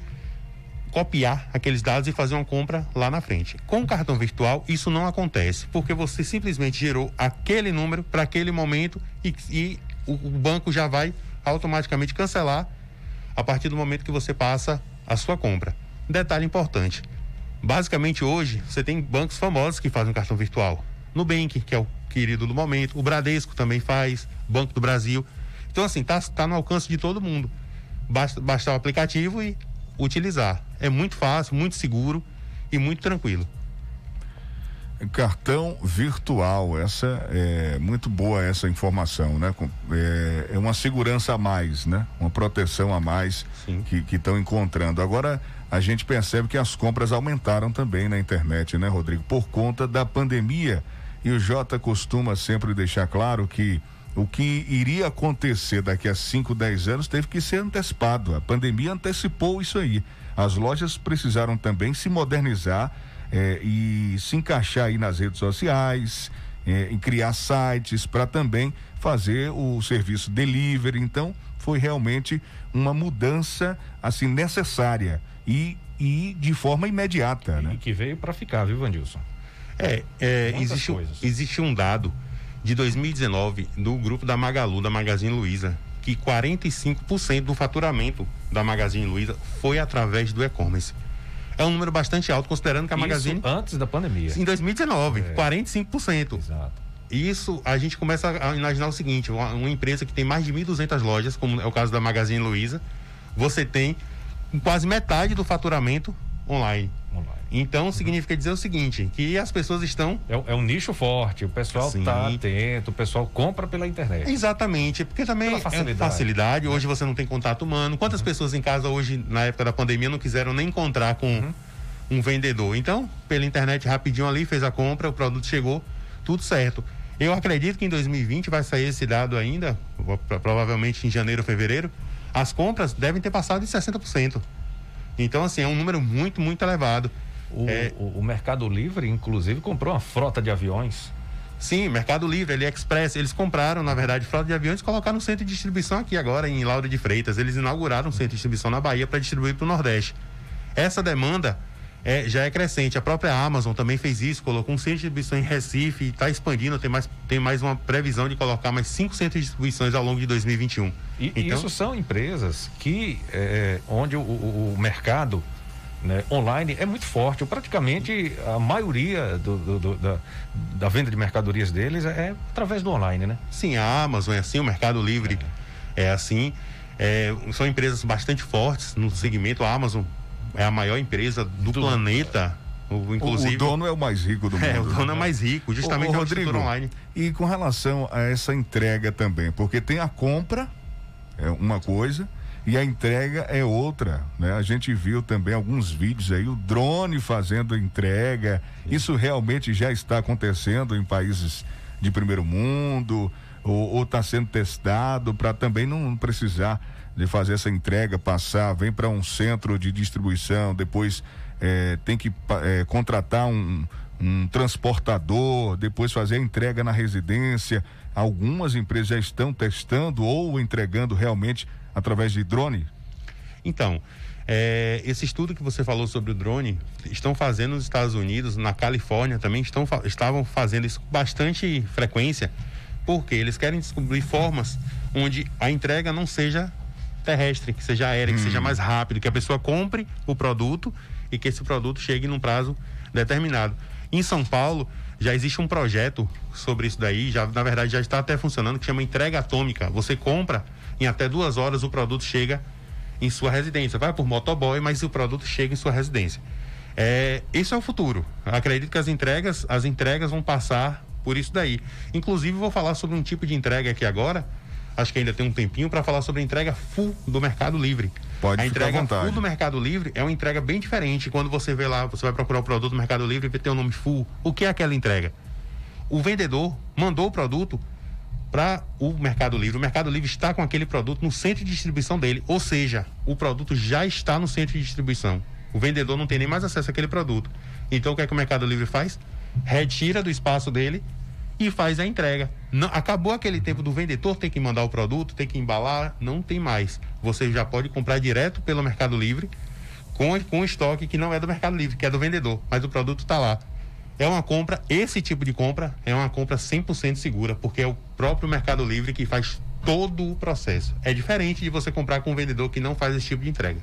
copiar aqueles dados e fazer uma compra lá na frente. Com o cartão virtual, isso não acontece, porque você simplesmente gerou aquele número para aquele momento e, e o, o banco já vai automaticamente cancelar a partir do momento que você passa a sua compra. Detalhe importante: basicamente hoje você tem bancos famosos que fazem cartão virtual. Nubank, que é o querido do momento, o Bradesco também faz, Banco do Brasil. Então, assim, tá, tá no alcance de todo mundo. Basta baixar o aplicativo e utilizar. É muito fácil, muito seguro e muito tranquilo. Cartão virtual, essa é muito boa essa informação, né? É, é uma segurança a mais, né? Uma proteção a mais Sim. que estão encontrando. Agora a gente percebe que as compras aumentaram também na internet, né, Rodrigo? Por conta da pandemia. E o Jota costuma sempre deixar claro que o que iria acontecer daqui a 5, 10 anos teve que ser antecipado. A pandemia antecipou isso aí. As lojas precisaram também se modernizar é, e se encaixar aí nas redes sociais, é, em criar sites para também fazer o serviço delivery. Então, foi realmente uma mudança assim necessária e, e de forma imediata, e né? que veio para ficar, viu, Vandilson? É, é existe, existe um dado de 2019 do grupo da Magalu, da Magazine Luiza, que 45% do faturamento da Magazine Luiza foi através do e-commerce é um número bastante alto, considerando que a Isso Magazine. Antes da pandemia. Em 2019, é. 45%. Exato. Isso a gente começa a imaginar o seguinte: uma, uma empresa que tem mais de 1.200 lojas, como é o caso da Magazine Luiza, você tem quase metade do faturamento online. online. Então significa dizer o seguinte, que as pessoas estão. É, é um nicho forte, o pessoal está atento, o pessoal compra pela internet. Exatamente, porque também pela facilidade. é facilidade. Hoje você não tem contato humano. Quantas uhum. pessoas em casa hoje, na época da pandemia, não quiseram nem encontrar com uhum. um vendedor? Então, pela internet rapidinho ali, fez a compra, o produto chegou, tudo certo. Eu acredito que em 2020 vai sair esse dado ainda, provavelmente em janeiro ou fevereiro. As compras devem ter passado de 60%. Então, assim, é um número muito, muito elevado. O, é... o, o Mercado Livre, inclusive, comprou uma frota de aviões. Sim, Mercado Livre, AliExpress, eles compraram, na verdade, frota de aviões e colocaram no centro de distribuição aqui agora, em Laura de Freitas. Eles inauguraram um centro de distribuição na Bahia para distribuir para o Nordeste. Essa demanda é, já é crescente. A própria Amazon também fez isso, colocou um centro de distribuição em Recife e está expandindo, tem mais, tem mais uma previsão de colocar mais cinco centros de distribuições ao longo de 2021. E então, isso são empresas que, é, onde o, o, o mercado né, online é muito forte. Praticamente a maioria do, do, do, da, da, venda de mercadorias deles é, através do online, né? Sim, a Amazon é assim, o Mercado Livre é, é assim. É, são empresas bastante fortes no segmento. A Amazon é a maior empresa do, planeta. O, inclusive, o, dono é o mais rico do mundo. É, o dono é mais rico, justamente o, o Rodrigo, online. E com relação a essa entrega também, porque tem a compra, é uma coisa, e a entrega é outra, né? A gente viu também alguns vídeos aí, o drone fazendo entrega. Isso realmente já está acontecendo em países de primeiro mundo ou está sendo testado para também não precisar de fazer essa entrega, passar, vem para um centro de distribuição, depois é, tem que é, contratar um, um transportador, depois fazer a entrega na residência. Algumas empresas já estão testando ou entregando realmente através de drone? Então, é, esse estudo que você falou sobre o drone, estão fazendo nos Estados Unidos, na Califórnia também, estão, estavam fazendo isso com bastante frequência, porque eles querem descobrir formas onde a entrega não seja terrestre, que seja aérea, hum. que seja mais rápido, que a pessoa compre o produto e que esse produto chegue num prazo determinado. Em São Paulo, já existe um projeto sobre isso daí, já na verdade já está até funcionando, que chama entrega atômica. Você compra, em até duas horas o produto chega em sua residência. Vai por motoboy, mas o produto chega em sua residência. É, isso é o futuro. Acredito que as entregas, as entregas vão passar por isso daí. Inclusive, vou falar sobre um tipo de entrega aqui agora. Acho que ainda tem um tempinho para falar sobre a entrega full do Mercado Livre. Pode a entrega full do Mercado Livre é uma entrega bem diferente. Quando você vê lá, você vai procurar o produto do Mercado Livre e tem o nome full. O que é aquela entrega? O vendedor mandou o produto para o Mercado Livre. O Mercado Livre está com aquele produto no centro de distribuição dele, ou seja, o produto já está no centro de distribuição. O vendedor não tem nem mais acesso àquele produto. Então o que é que o Mercado Livre faz? Retira do espaço dele e faz a entrega. Não, acabou aquele tempo do vendedor ter que mandar o produto, ter que embalar, não tem mais. Você já pode comprar direto pelo Mercado Livre com, com estoque que não é do Mercado Livre, que é do vendedor, mas o produto está lá é uma compra, esse tipo de compra é uma compra 100% segura, porque é o próprio Mercado Livre que faz todo o processo. É diferente de você comprar com um vendedor que não faz esse tipo de entrega.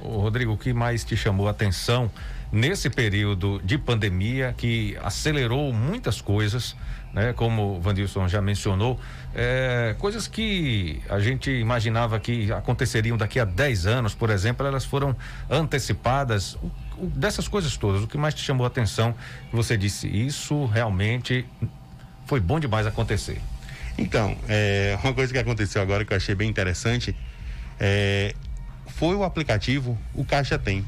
Ô, Rodrigo, o que mais te chamou a atenção nesse período de pandemia que acelerou muitas coisas, né? Como o Vandilson já mencionou, é, coisas que a gente imaginava que aconteceriam daqui a 10 anos, por exemplo, elas foram antecipadas. O dessas coisas todas, o que mais te chamou a atenção? Você disse, isso realmente foi bom demais acontecer. Então, é, uma coisa que aconteceu agora que eu achei bem interessante é, foi o aplicativo O Caixa Tem.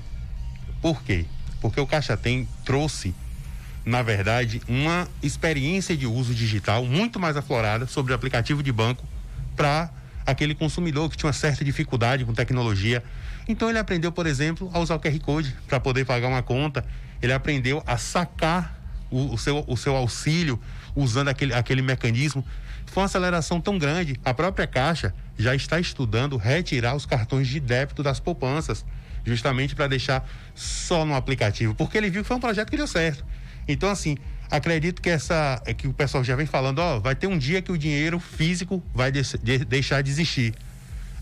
Por quê? Porque o Caixa Tem trouxe, na verdade, uma experiência de uso digital muito mais aflorada sobre o aplicativo de banco para aquele consumidor que tinha uma certa dificuldade com tecnologia então ele aprendeu, por exemplo, a usar o QR Code para poder pagar uma conta. Ele aprendeu a sacar o, o, seu, o seu auxílio usando aquele, aquele mecanismo. Foi uma aceleração tão grande. A própria Caixa já está estudando retirar os cartões de débito das poupanças, justamente para deixar só no aplicativo, porque ele viu que foi um projeto que deu certo. Então, assim, acredito que essa que o pessoal já vem falando, ó, vai ter um dia que o dinheiro físico vai de, de, deixar de existir.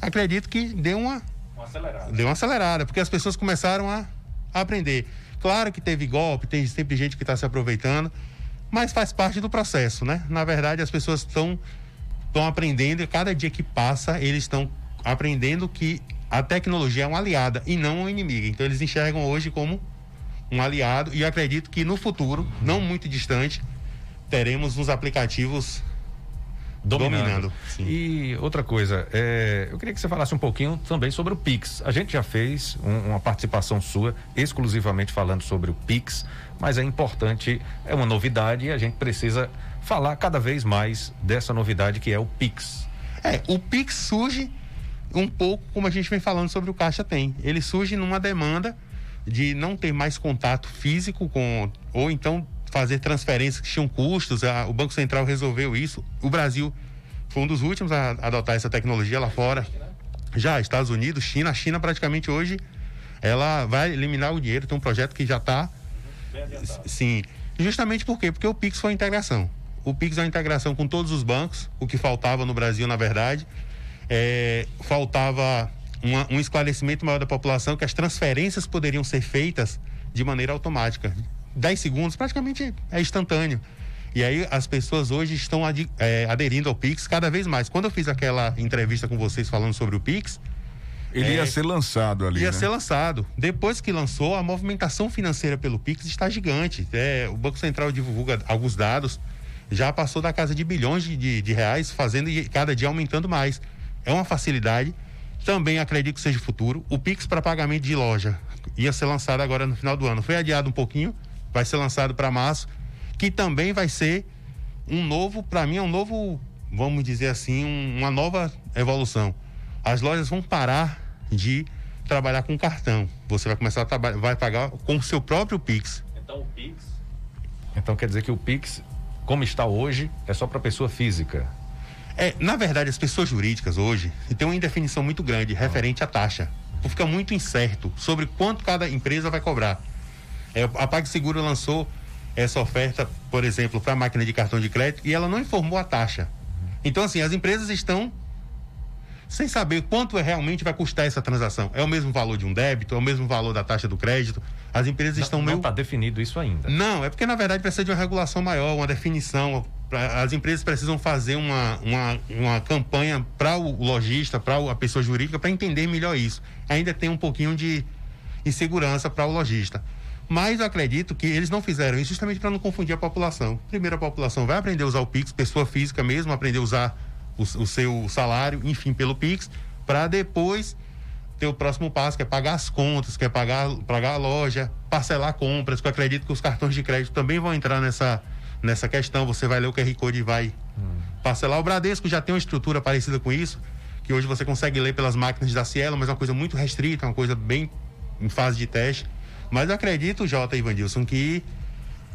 Acredito que deu uma acelerada. Deu uma acelerada, porque as pessoas começaram a, a aprender. Claro que teve golpe, tem sempre gente que está se aproveitando, mas faz parte do processo, né? Na verdade, as pessoas estão estão aprendendo e cada dia que passa eles estão aprendendo que a tecnologia é uma aliada e não um inimigo. Então eles enxergam hoje como um aliado e acredito que no futuro, não muito distante, teremos uns aplicativos dominando. dominando. E outra coisa, é, eu queria que você falasse um pouquinho também sobre o Pix. A gente já fez um, uma participação sua exclusivamente falando sobre o Pix, mas é importante, é uma novidade e a gente precisa falar cada vez mais dessa novidade que é o Pix. É, o Pix surge um pouco como a gente vem falando sobre o Caixa Tem. Ele surge numa demanda de não ter mais contato físico com ou então fazer transferências que tinham custos. A, o Banco Central resolveu isso. O Brasil foi um dos últimos a, adotar essa tecnologia lá fora. Já, Estados Unidos, China. A China praticamente hoje ela vai eliminar o dinheiro. Tem um projeto que já está. Sim. Justamente por quê? Porque o Pix foi a integração. O Pix é uma integração com todos os bancos, o que faltava no Brasil, na verdade. É, faltava uma, um esclarecimento maior da população que as transferências poderiam ser feitas de maneira automática. 10 segundos, praticamente é instantâneo. E aí as pessoas hoje estão ad, é, aderindo ao Pix cada vez mais. Quando eu fiz aquela entrevista com vocês falando sobre o Pix. Ele é, ia ser lançado ali. Ia né? ser lançado. Depois que lançou, a movimentação financeira pelo Pix está gigante. É, o Banco Central divulga alguns dados, já passou da casa de bilhões de, de, de reais, fazendo e cada dia aumentando mais. É uma facilidade. Também acredito que seja futuro. O Pix para pagamento de loja ia ser lançado agora no final do ano. Foi adiado um pouquinho, vai ser lançado para março, que também vai ser um novo, para mim é um novo, vamos dizer assim, um, uma nova evolução. As lojas vão parar de trabalhar com cartão. Você vai começar a trabalhar, vai pagar com o seu próprio Pix. Então o Pix. Então quer dizer que o Pix, como está hoje, é só para pessoa física. É, na verdade, as pessoas jurídicas hoje têm uma indefinição muito grande referente à taxa. fica muito incerto sobre quanto cada empresa vai cobrar. É, a PagSeguro lançou essa oferta, por exemplo, para a máquina de cartão de crédito e ela não informou a taxa. Então, assim, as empresas estão sem saber quanto é realmente vai custar essa transação. É o mesmo valor de um débito, é o mesmo valor da taxa do crédito. As empresas não, estão não meio. Não está definido isso ainda. Não, é porque na verdade precisa de uma regulação maior, uma definição. As empresas precisam fazer uma, uma, uma campanha para o lojista, para a pessoa jurídica, para entender melhor isso. Ainda tem um pouquinho de insegurança para o lojista. Mas eu acredito que eles não fizeram isso justamente para não confundir a população. Primeiro, a população vai aprender a usar o Pix, pessoa física mesmo, aprender a usar o, o seu salário, enfim, pelo Pix, para depois ter o próximo passo, que é pagar as contas, que é pagar, pagar a loja, parcelar compras, que eu acredito que os cartões de crédito também vão entrar nessa, nessa questão. Você vai ler o QR Code e vai hum. parcelar. O Bradesco já tem uma estrutura parecida com isso, que hoje você consegue ler pelas máquinas da Cielo, mas é uma coisa muito restrita, uma coisa bem em fase de teste. Mas eu acredito, Jota e Vandilson, que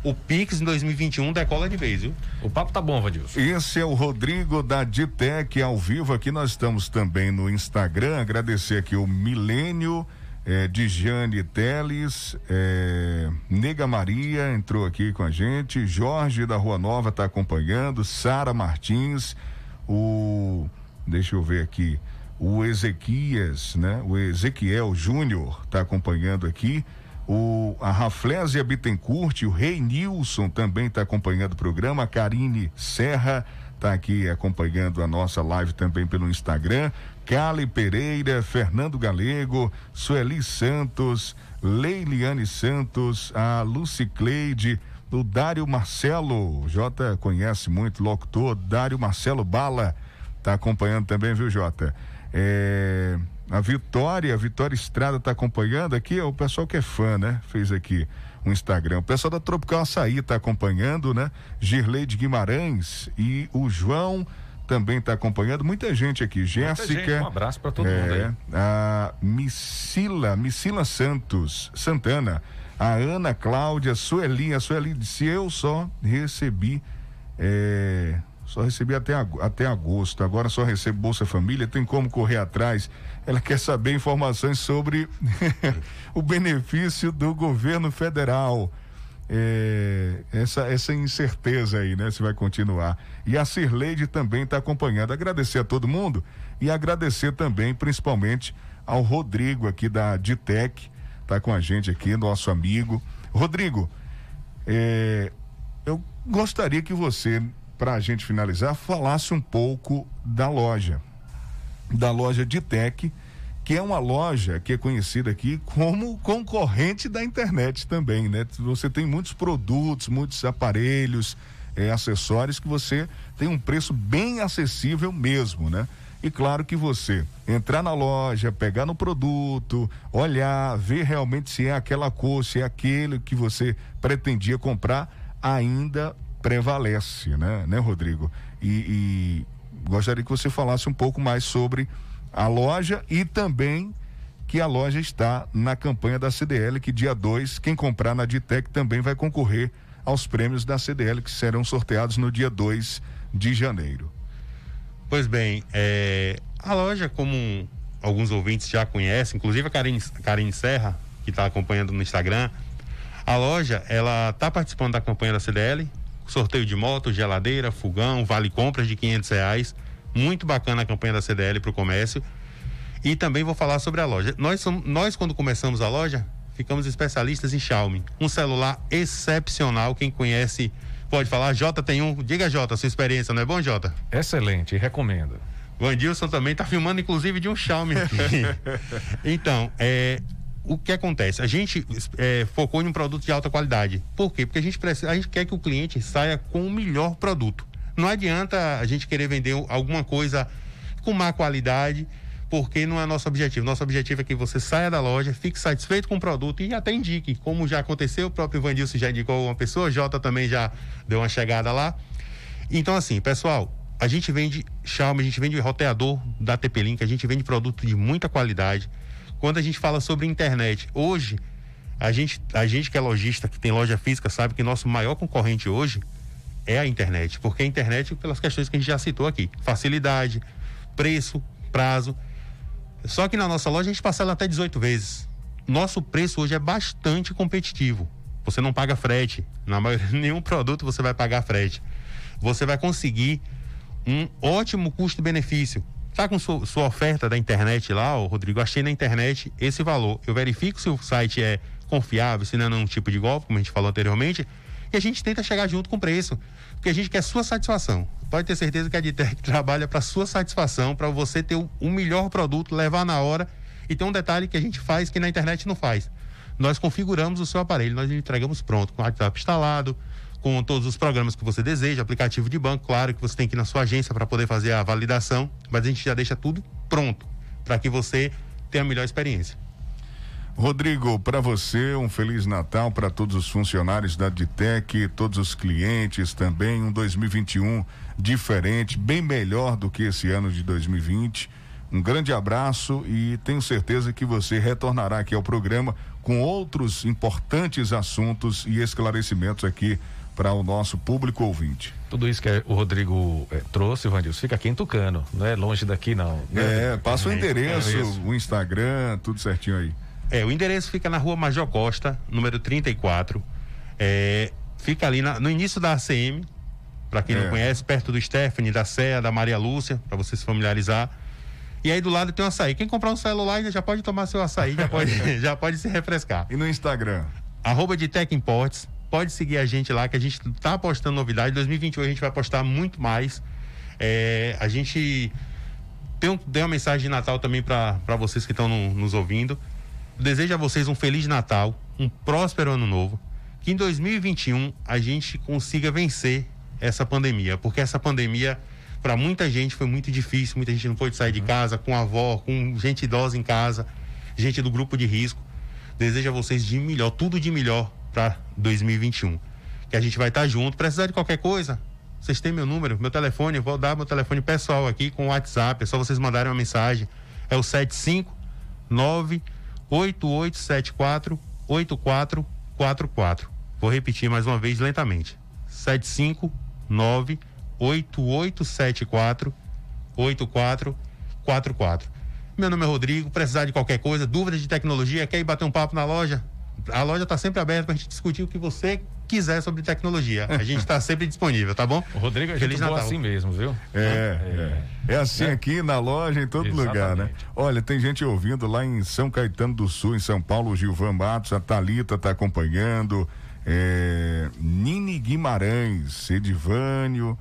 o Pix em 2021 decola de vez, viu? O papo tá bom, Vandilson. Esse é o Rodrigo da Ditec ao vivo aqui. Nós estamos também no Instagram. Agradecer aqui o Milênio. É, Dijane Teles, é, Nega Maria entrou aqui com a gente, Jorge da Rua Nova está acompanhando, Sara Martins, o deixa eu ver aqui, o Ezequias, né? O Ezequiel Júnior está acompanhando aqui. O, a Raflésia Bittencourt, o Rei Nilson também está acompanhando o programa. A Karine Serra está aqui acompanhando a nossa live também pelo Instagram. Cali Pereira, Fernando Galego, Sueli Santos, Leiliane Santos, a Lucy Cleide, o Dário Marcelo, Jota conhece muito, locutor, Dário Marcelo Bala, está acompanhando também, viu, Jota? É, a Vitória, a Vitória Estrada está acompanhando aqui, é o pessoal que é fã, né? Fez aqui um Instagram. O pessoal da Tropical Açaí está acompanhando, né? Girlei de Guimarães e o João também está acompanhando. Muita gente aqui. Jéssica. Um abraço para todo é, mundo aí. A Missila, Missila Santos, Santana. A Ana Cláudia, Sueli. A Sueli disse: Eu só recebi. É, só recebi até, até agosto, agora só recebo Bolsa Família, tem como correr atrás. Ela quer saber informações sobre *laughs* o benefício do governo federal. É, essa, essa incerteza aí, né? Se vai continuar. E a Cirleide também está acompanhando. Agradecer a todo mundo e agradecer também, principalmente, ao Rodrigo aqui da Ditec, tá com a gente aqui, nosso amigo. Rodrigo, é, eu gostaria que você para a gente finalizar, falasse um pouco da loja, da loja Ditec, que é uma loja que é conhecida aqui como concorrente da internet também, né? Você tem muitos produtos, muitos aparelhos, é, acessórios que você tem um preço bem acessível mesmo, né? E claro que você entrar na loja, pegar no produto, olhar, ver realmente se é aquela cor, se é aquele que você pretendia comprar, ainda prevalece, né, né, Rodrigo? E, e gostaria que você falasse um pouco mais sobre a loja e também que a loja está na campanha da CDL, que dia 2, quem comprar na Ditec também vai concorrer aos prêmios da CDL que serão sorteados no dia 2 de janeiro. Pois bem, é, a loja, como alguns ouvintes já conhecem, inclusive a Karine, Karine Serra, que está acompanhando no Instagram, a loja, ela está participando da campanha da CDL, sorteio de moto, geladeira, fogão, vale compras de quinhentos reais. Muito bacana a campanha da CDL para o comércio. E também vou falar sobre a loja. Nós, somos, nós, quando começamos a loja, ficamos especialistas em Xiaomi. Um celular excepcional. Quem conhece pode falar. Jota tem um. Diga, Jota, sua experiência, não é bom, Jota? Excelente, recomendo. O Andilson também está filmando, inclusive, de um Xiaomi aqui. *laughs* então, é, o que acontece? A gente é, focou em um produto de alta qualidade. Por quê? Porque a gente, precisa, a gente quer que o cliente saia com o melhor produto. Não adianta a gente querer vender alguma coisa com má qualidade, porque não é nosso objetivo. Nosso objetivo é que você saia da loja, fique satisfeito com o produto e até indique. Como já aconteceu, o próprio Vandilson já indicou uma pessoa, Jota também já deu uma chegada lá. Então, assim, pessoal, a gente vende Xiaomi, a gente vende roteador da TP-Link, a gente vende produto de muita qualidade quando a gente fala sobre internet, hoje, a gente, a gente que é lojista, que tem loja física, sabe que nosso maior concorrente hoje é a internet. Porque a internet, pelas questões que a gente já citou aqui, facilidade, preço, prazo. Só que na nossa loja a gente parcela até 18 vezes. Nosso preço hoje é bastante competitivo. Você não paga frete. Na maioria, *laughs* nenhum produto você vai pagar frete. Você vai conseguir um ótimo custo-benefício. Tá com sua, sua, oferta da internet lá, ô Rodrigo? Achei na internet esse valor. Eu verifico se o site é confiável, se não é um tipo de golpe, como a gente falou anteriormente, e a gente tenta chegar junto com o preço, porque a gente quer sua satisfação. Pode ter certeza que a Ditec *laughs* trabalha para sua satisfação, para você ter o, o melhor produto, levar na hora. E tem um detalhe que a gente faz que na internet não faz. Nós configuramos o seu aparelho, nós entregamos pronto, com o WhatsApp instalado, com todos os programas que você deseja, aplicativo de banco, claro que você tem que ir na sua agência para poder fazer a validação, mas a gente já deixa tudo pronto para que você tenha a melhor experiência. Rodrigo, para você, um Feliz Natal para todos os funcionários da Ditec, todos os clientes também, um 2021 diferente, bem melhor do que esse ano de 2020. Um grande abraço e tenho certeza que você retornará aqui ao programa com outros importantes assuntos e esclarecimentos aqui para o nosso público ouvinte. Tudo isso que o Rodrigo é, trouxe, Vandilson, fica aqui em Tucano, não é longe daqui não. É, passa o endereço, é o Instagram, tudo certinho aí. É, o endereço fica na rua Major Costa, número 34. É, fica ali na, no início da ACM, para quem é. não conhece, perto do Stephanie, da Serra, da Maria Lúcia, para você se familiarizar. E aí do lado tem um açaí. Quem comprar um celular já pode tomar seu açaí, já pode, *laughs* já pode se refrescar. E no Instagram? Arroba de Tech Imports. Pode seguir a gente lá, que a gente tá postando novidade. Em 2021 a gente vai postar muito mais. É, a gente tem, um, tem uma mensagem de Natal também para vocês que estão no, nos ouvindo. Desejo a vocês um Feliz Natal, um próspero ano novo. Que em 2021 a gente consiga vencer essa pandemia, porque essa pandemia para muita gente foi muito difícil, muita gente não pôde sair de casa, com a avó, com gente idosa em casa, gente do grupo de risco. Desejo a vocês de melhor, tudo de melhor para 2021. Que a gente vai estar tá junto. Precisar de qualquer coisa, vocês têm meu número, meu telefone, eu vou dar meu telefone pessoal aqui com o WhatsApp, é só vocês mandarem uma mensagem. É o 759 8874 8444. Vou repetir mais uma vez lentamente. 759 8874 8444. Meu nome é Rodrigo, precisar de qualquer coisa, dúvidas de tecnologia, quer ir bater um papo na loja? A loja está sempre aberta para a gente discutir o que você quiser sobre tecnologia. A gente está sempre disponível, tá bom? *laughs* O Rodrigo é Feliz Natal. assim mesmo, viu? É, é. É assim é. aqui na loja, em todo Exatamente. lugar, né? Olha, tem gente ouvindo lá em São Caetano do Sul, em São Paulo, o Gilvan Matos, a Talita está acompanhando, é, Nini Guimarães, Edivânio,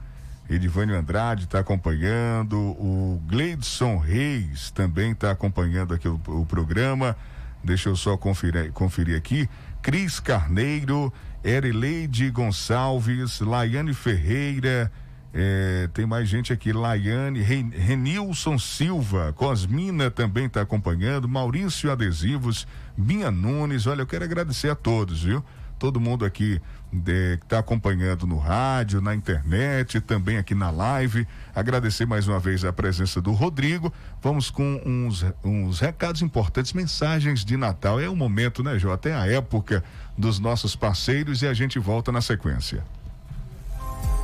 Edivânio Andrade está acompanhando, o Gleidson Reis também está acompanhando aqui o, o, programa. Deixa eu só conferir, conferir aqui. Cris Carneiro, Erileide Gonçalves, Laiane Ferreira, é, tem mais gente aqui, Laiane, Renilson Silva, Cosmina também está acompanhando, Maurício Adesivos, Binha Nunes, olha, eu quero agradecer a todos, viu? todo mundo aqui de, que está acompanhando no rádio, na internet, também aqui na live. Agradecer mais uma vez a presença do Rodrigo. Vamos com uns, uns recados importantes, mensagens de Natal. É o momento, né, Jô? Até a época dos nossos parceiros e a gente volta na sequência.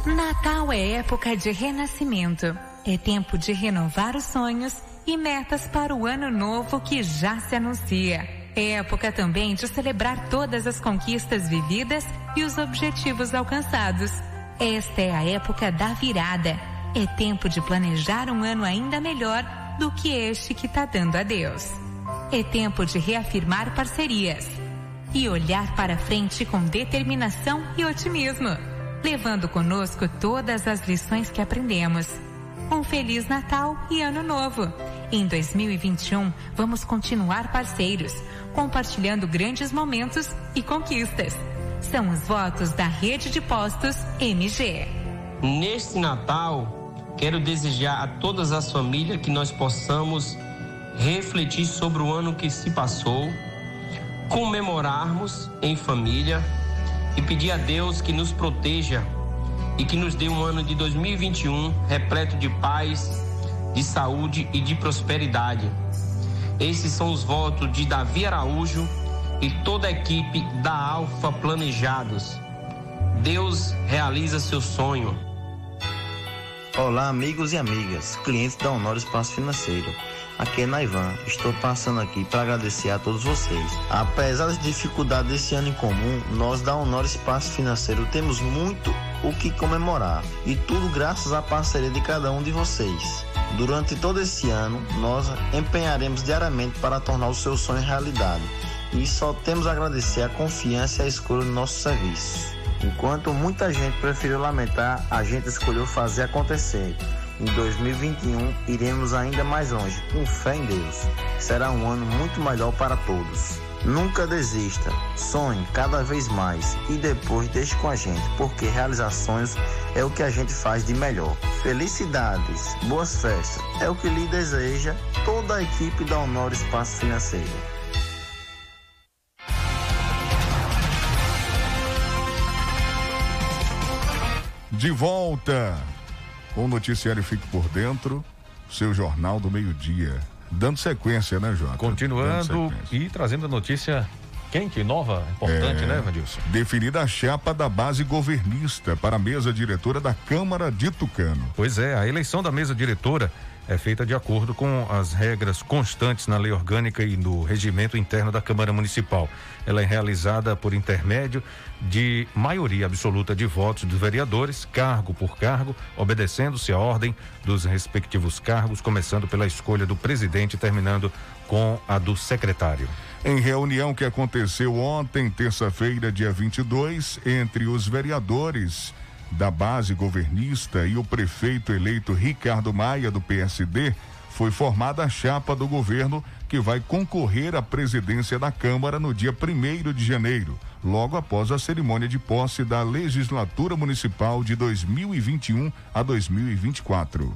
Natal é época de renascimento. É tempo de renovar os sonhos e metas para o ano novo que já se anuncia. É época também de celebrar todas as conquistas vividas e os objetivos alcançados. Esta é a época da virada. É tempo de planejar um ano ainda melhor do que este que está dando a Deus. É tempo de reafirmar parcerias e olhar para frente com determinação e otimismo, levando conosco todas as lições que aprendemos. Um Feliz Natal e Ano Novo! Em 2021, vamos continuar parceiros compartilhando grandes momentos e conquistas. São os votos da Rede de Postos MG. Neste Natal, quero desejar a todas as famílias que nós possamos refletir sobre o ano que se passou, comemorarmos em família e pedir a Deus que nos proteja e que nos dê um ano de 2021 repleto de paz, de saúde e de prosperidade esses são os votos de Davi Araújo e toda a equipe da Alfa Planejados. Deus realiza seu sonho. Olá, amigos e amigas, clientes da Honor Espaço Financeiro. aqui é Naivan. Estou passando aqui para agradecer a todos vocês. Apesar das dificuldades desse ano em comum, nós da Honor Espaço Financeiro temos muito o que comemorar e tudo graças à parceria de cada um de vocês. Durante todo esse ano, nós empenharemos diariamente para tornar o seu sonho realidade e só temos a agradecer a confiança e a escolha do nosso serviço. Enquanto muita gente preferiu lamentar, a gente escolheu fazer acontecer. Em 2021 iremos ainda mais longe, com fé em Deus. Será um ano muito melhor para todos. Nunca desista, sonhe cada vez mais e depois deixe com a gente, porque realizar sonhos é o que a gente faz de melhor. Felicidades, boas festas, é o que lhe deseja toda a equipe da Honor Espaço Financeiro. De volta com o noticiário Fique por Dentro, seu jornal do meio-dia. Dando sequência, né, Jota? Continuando e trazendo a notícia quente, nova, importante, É, né, Vandilson? Definida a chapa da base governista para a mesa diretora da Câmara de Tucano. Pois é, a eleição da mesa diretora é feita de acordo com as regras constantes na lei orgânica e no regimento interno da Câmara Municipal. Ela é realizada por intermédio de maioria absoluta de votos dos vereadores, cargo por cargo, obedecendo-se à ordem dos respectivos cargos, começando pela escolha do presidente e terminando com a do secretário. Em reunião que aconteceu ontem, terça-feira, dia 22, entre os vereadores da base governista e o prefeito eleito Ricardo Maia, do PSD, foi formada a chapa do governo que vai concorrer à presidência da Câmara no dia 1 de janeiro, logo após a cerimônia de posse da legislatura municipal de 2021 a 2024.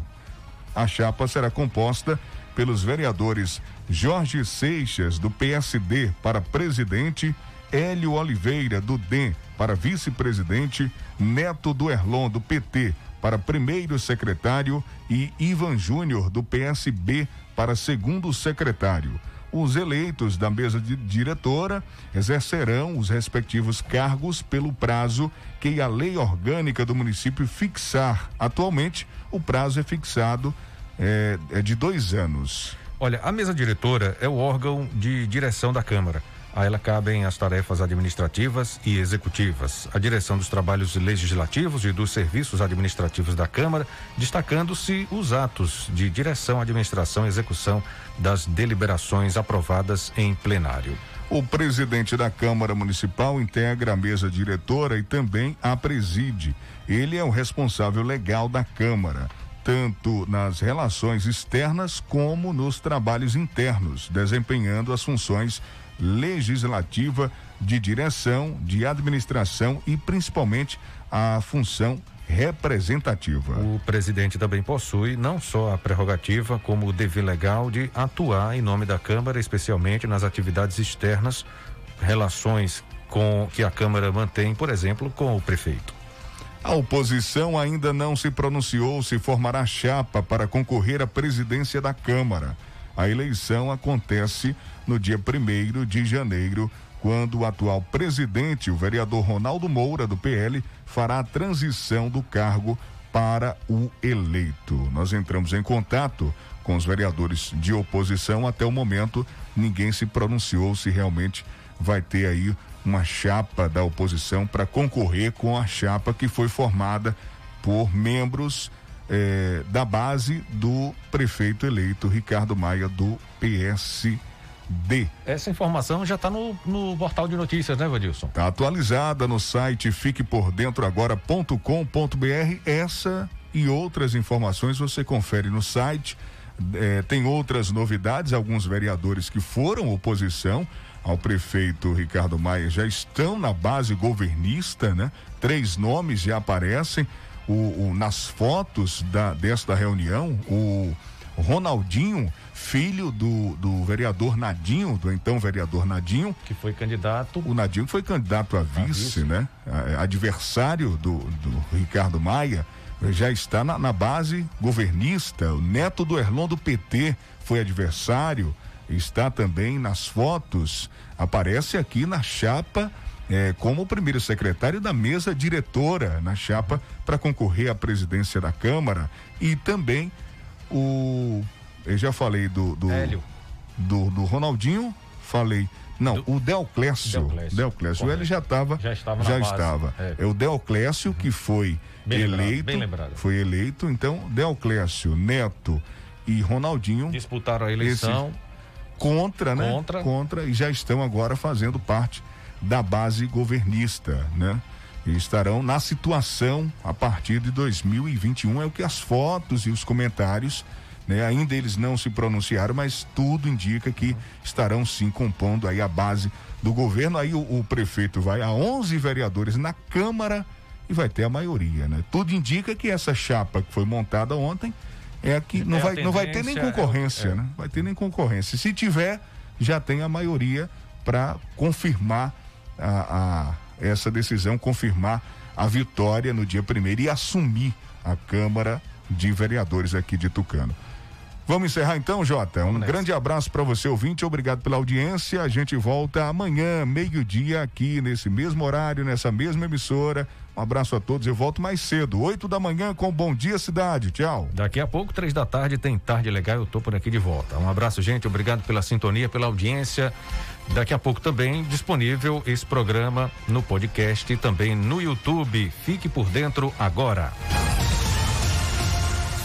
A chapa será composta pelos vereadores Jorge Seixas, do PSD, para presidente, Hélio Oliveira, do DEM, para vice-presidente, Neto do Erlon, do PT, para primeiro secretário e Ivan Júnior, do PSB, para segundo secretário. Os eleitos da mesa diretora exercerão os respectivos cargos pelo prazo que a lei orgânica do município fixar. Atualmente, o prazo é fixado é, é de dois anos. Olha, a mesa diretora é o órgão de direção da Câmara. A ela cabem as tarefas administrativas e executivas, a direção dos trabalhos legislativos e dos serviços administrativos da Câmara, destacando-se os atos de direção, administração e execução das deliberações aprovadas em plenário. O presidente da Câmara Municipal integra a mesa diretora e também a preside. Ele é o responsável legal da Câmara, tanto nas relações externas como nos trabalhos internos, desempenhando as funções legislativa, de direção, de administração e principalmente a função representativa. O presidente também possui não só a prerrogativa, como o dever legal de atuar em nome da Câmara, especialmente nas atividades externas, relações com que a Câmara mantém, por exemplo, com o prefeito. A oposição ainda não se pronunciou se formará chapa para concorrer à presidência da Câmara. A eleição acontece no dia 1 de janeiro, quando o atual presidente, o vereador Ronaldo Moura, do PL, fará a transição do cargo para o eleito. Nós entramos em contato com os vereadores de oposição. Até o momento, ninguém se pronunciou se realmente vai ter aí uma chapa da oposição para concorrer com a chapa que foi formada por membros eh, da base do prefeito eleito Ricardo Maia do PSD. Essa informação já está no, no portal de notícias, né, Vadilson? Está atualizada no site fiquepordentroagora.com.br. Essa e outras informações você confere no site. Eh, tem outras novidades, alguns vereadores que foram oposição ao prefeito Ricardo Maia já estão na base governista, né? Três nomes já aparecem o, o, nas fotos da, desta reunião. O Ronaldinho, filho do, do vereador Nadinho, do então vereador Nadinho. Que foi candidato. O Nadinho foi candidato a vice, a vice. né? A, adversário do, do Ricardo Maia já está na, na, base governista. O neto do Erlon do PT foi adversário está também nas fotos, aparece aqui na chapa é, como o primeiro secretário da mesa diretora na chapa para concorrer à presidência da Câmara e também o eu já falei do. do Hélio. Do, do Ronaldinho, falei. Não, o Delclésio. Delclésio. Delclésio. Correto. Ele já estava. Já estava na Já base. estava. É. É. o Delclésio que foi Bem lembrado, eleito. bem lembrado. Foi eleito. Então, Delclésio, Neto e Ronaldinho. Disputaram a eleição. esse- contra, né? Contra. Contra e já estão agora fazendo parte da base governista, né? E estarão na situação a partir de 2021 é o que as fotos e os comentários, né? Ainda eles não se pronunciaram, mas tudo indica que estarão sim compondo aí a base do governo. Aí o, o prefeito vai a 11 vereadores na Câmara e vai ter a maioria, né? Tudo indica que essa chapa que foi montada ontem é que não É, vai não vai ter nem é concorrência, é. né? Vai ter nem concorrência. Se tiver, já tem a maioria para confirmar a, a- essa decisão, confirmar a vitória no dia primeiro e assumir a Câmara de Vereadores aqui de Tucano. Vamos encerrar então, Jota. Um grande abraço para você, ouvinte. Obrigado pela audiência. A gente volta amanhã, meio-dia, aqui nesse mesmo horário, nessa mesma emissora. Um abraço a todos. Eu volto mais cedo, 8 da manhã, com Bom Dia Cidade. Tchau. Daqui a pouco, três da tarde, tem Tarde Legal. Eu tô por aqui de volta. Um abraço, gente. Obrigado pela sintonia, pela audiência. Daqui a pouco também disponível esse programa no podcast e também no YouTube. Fique por dentro agora.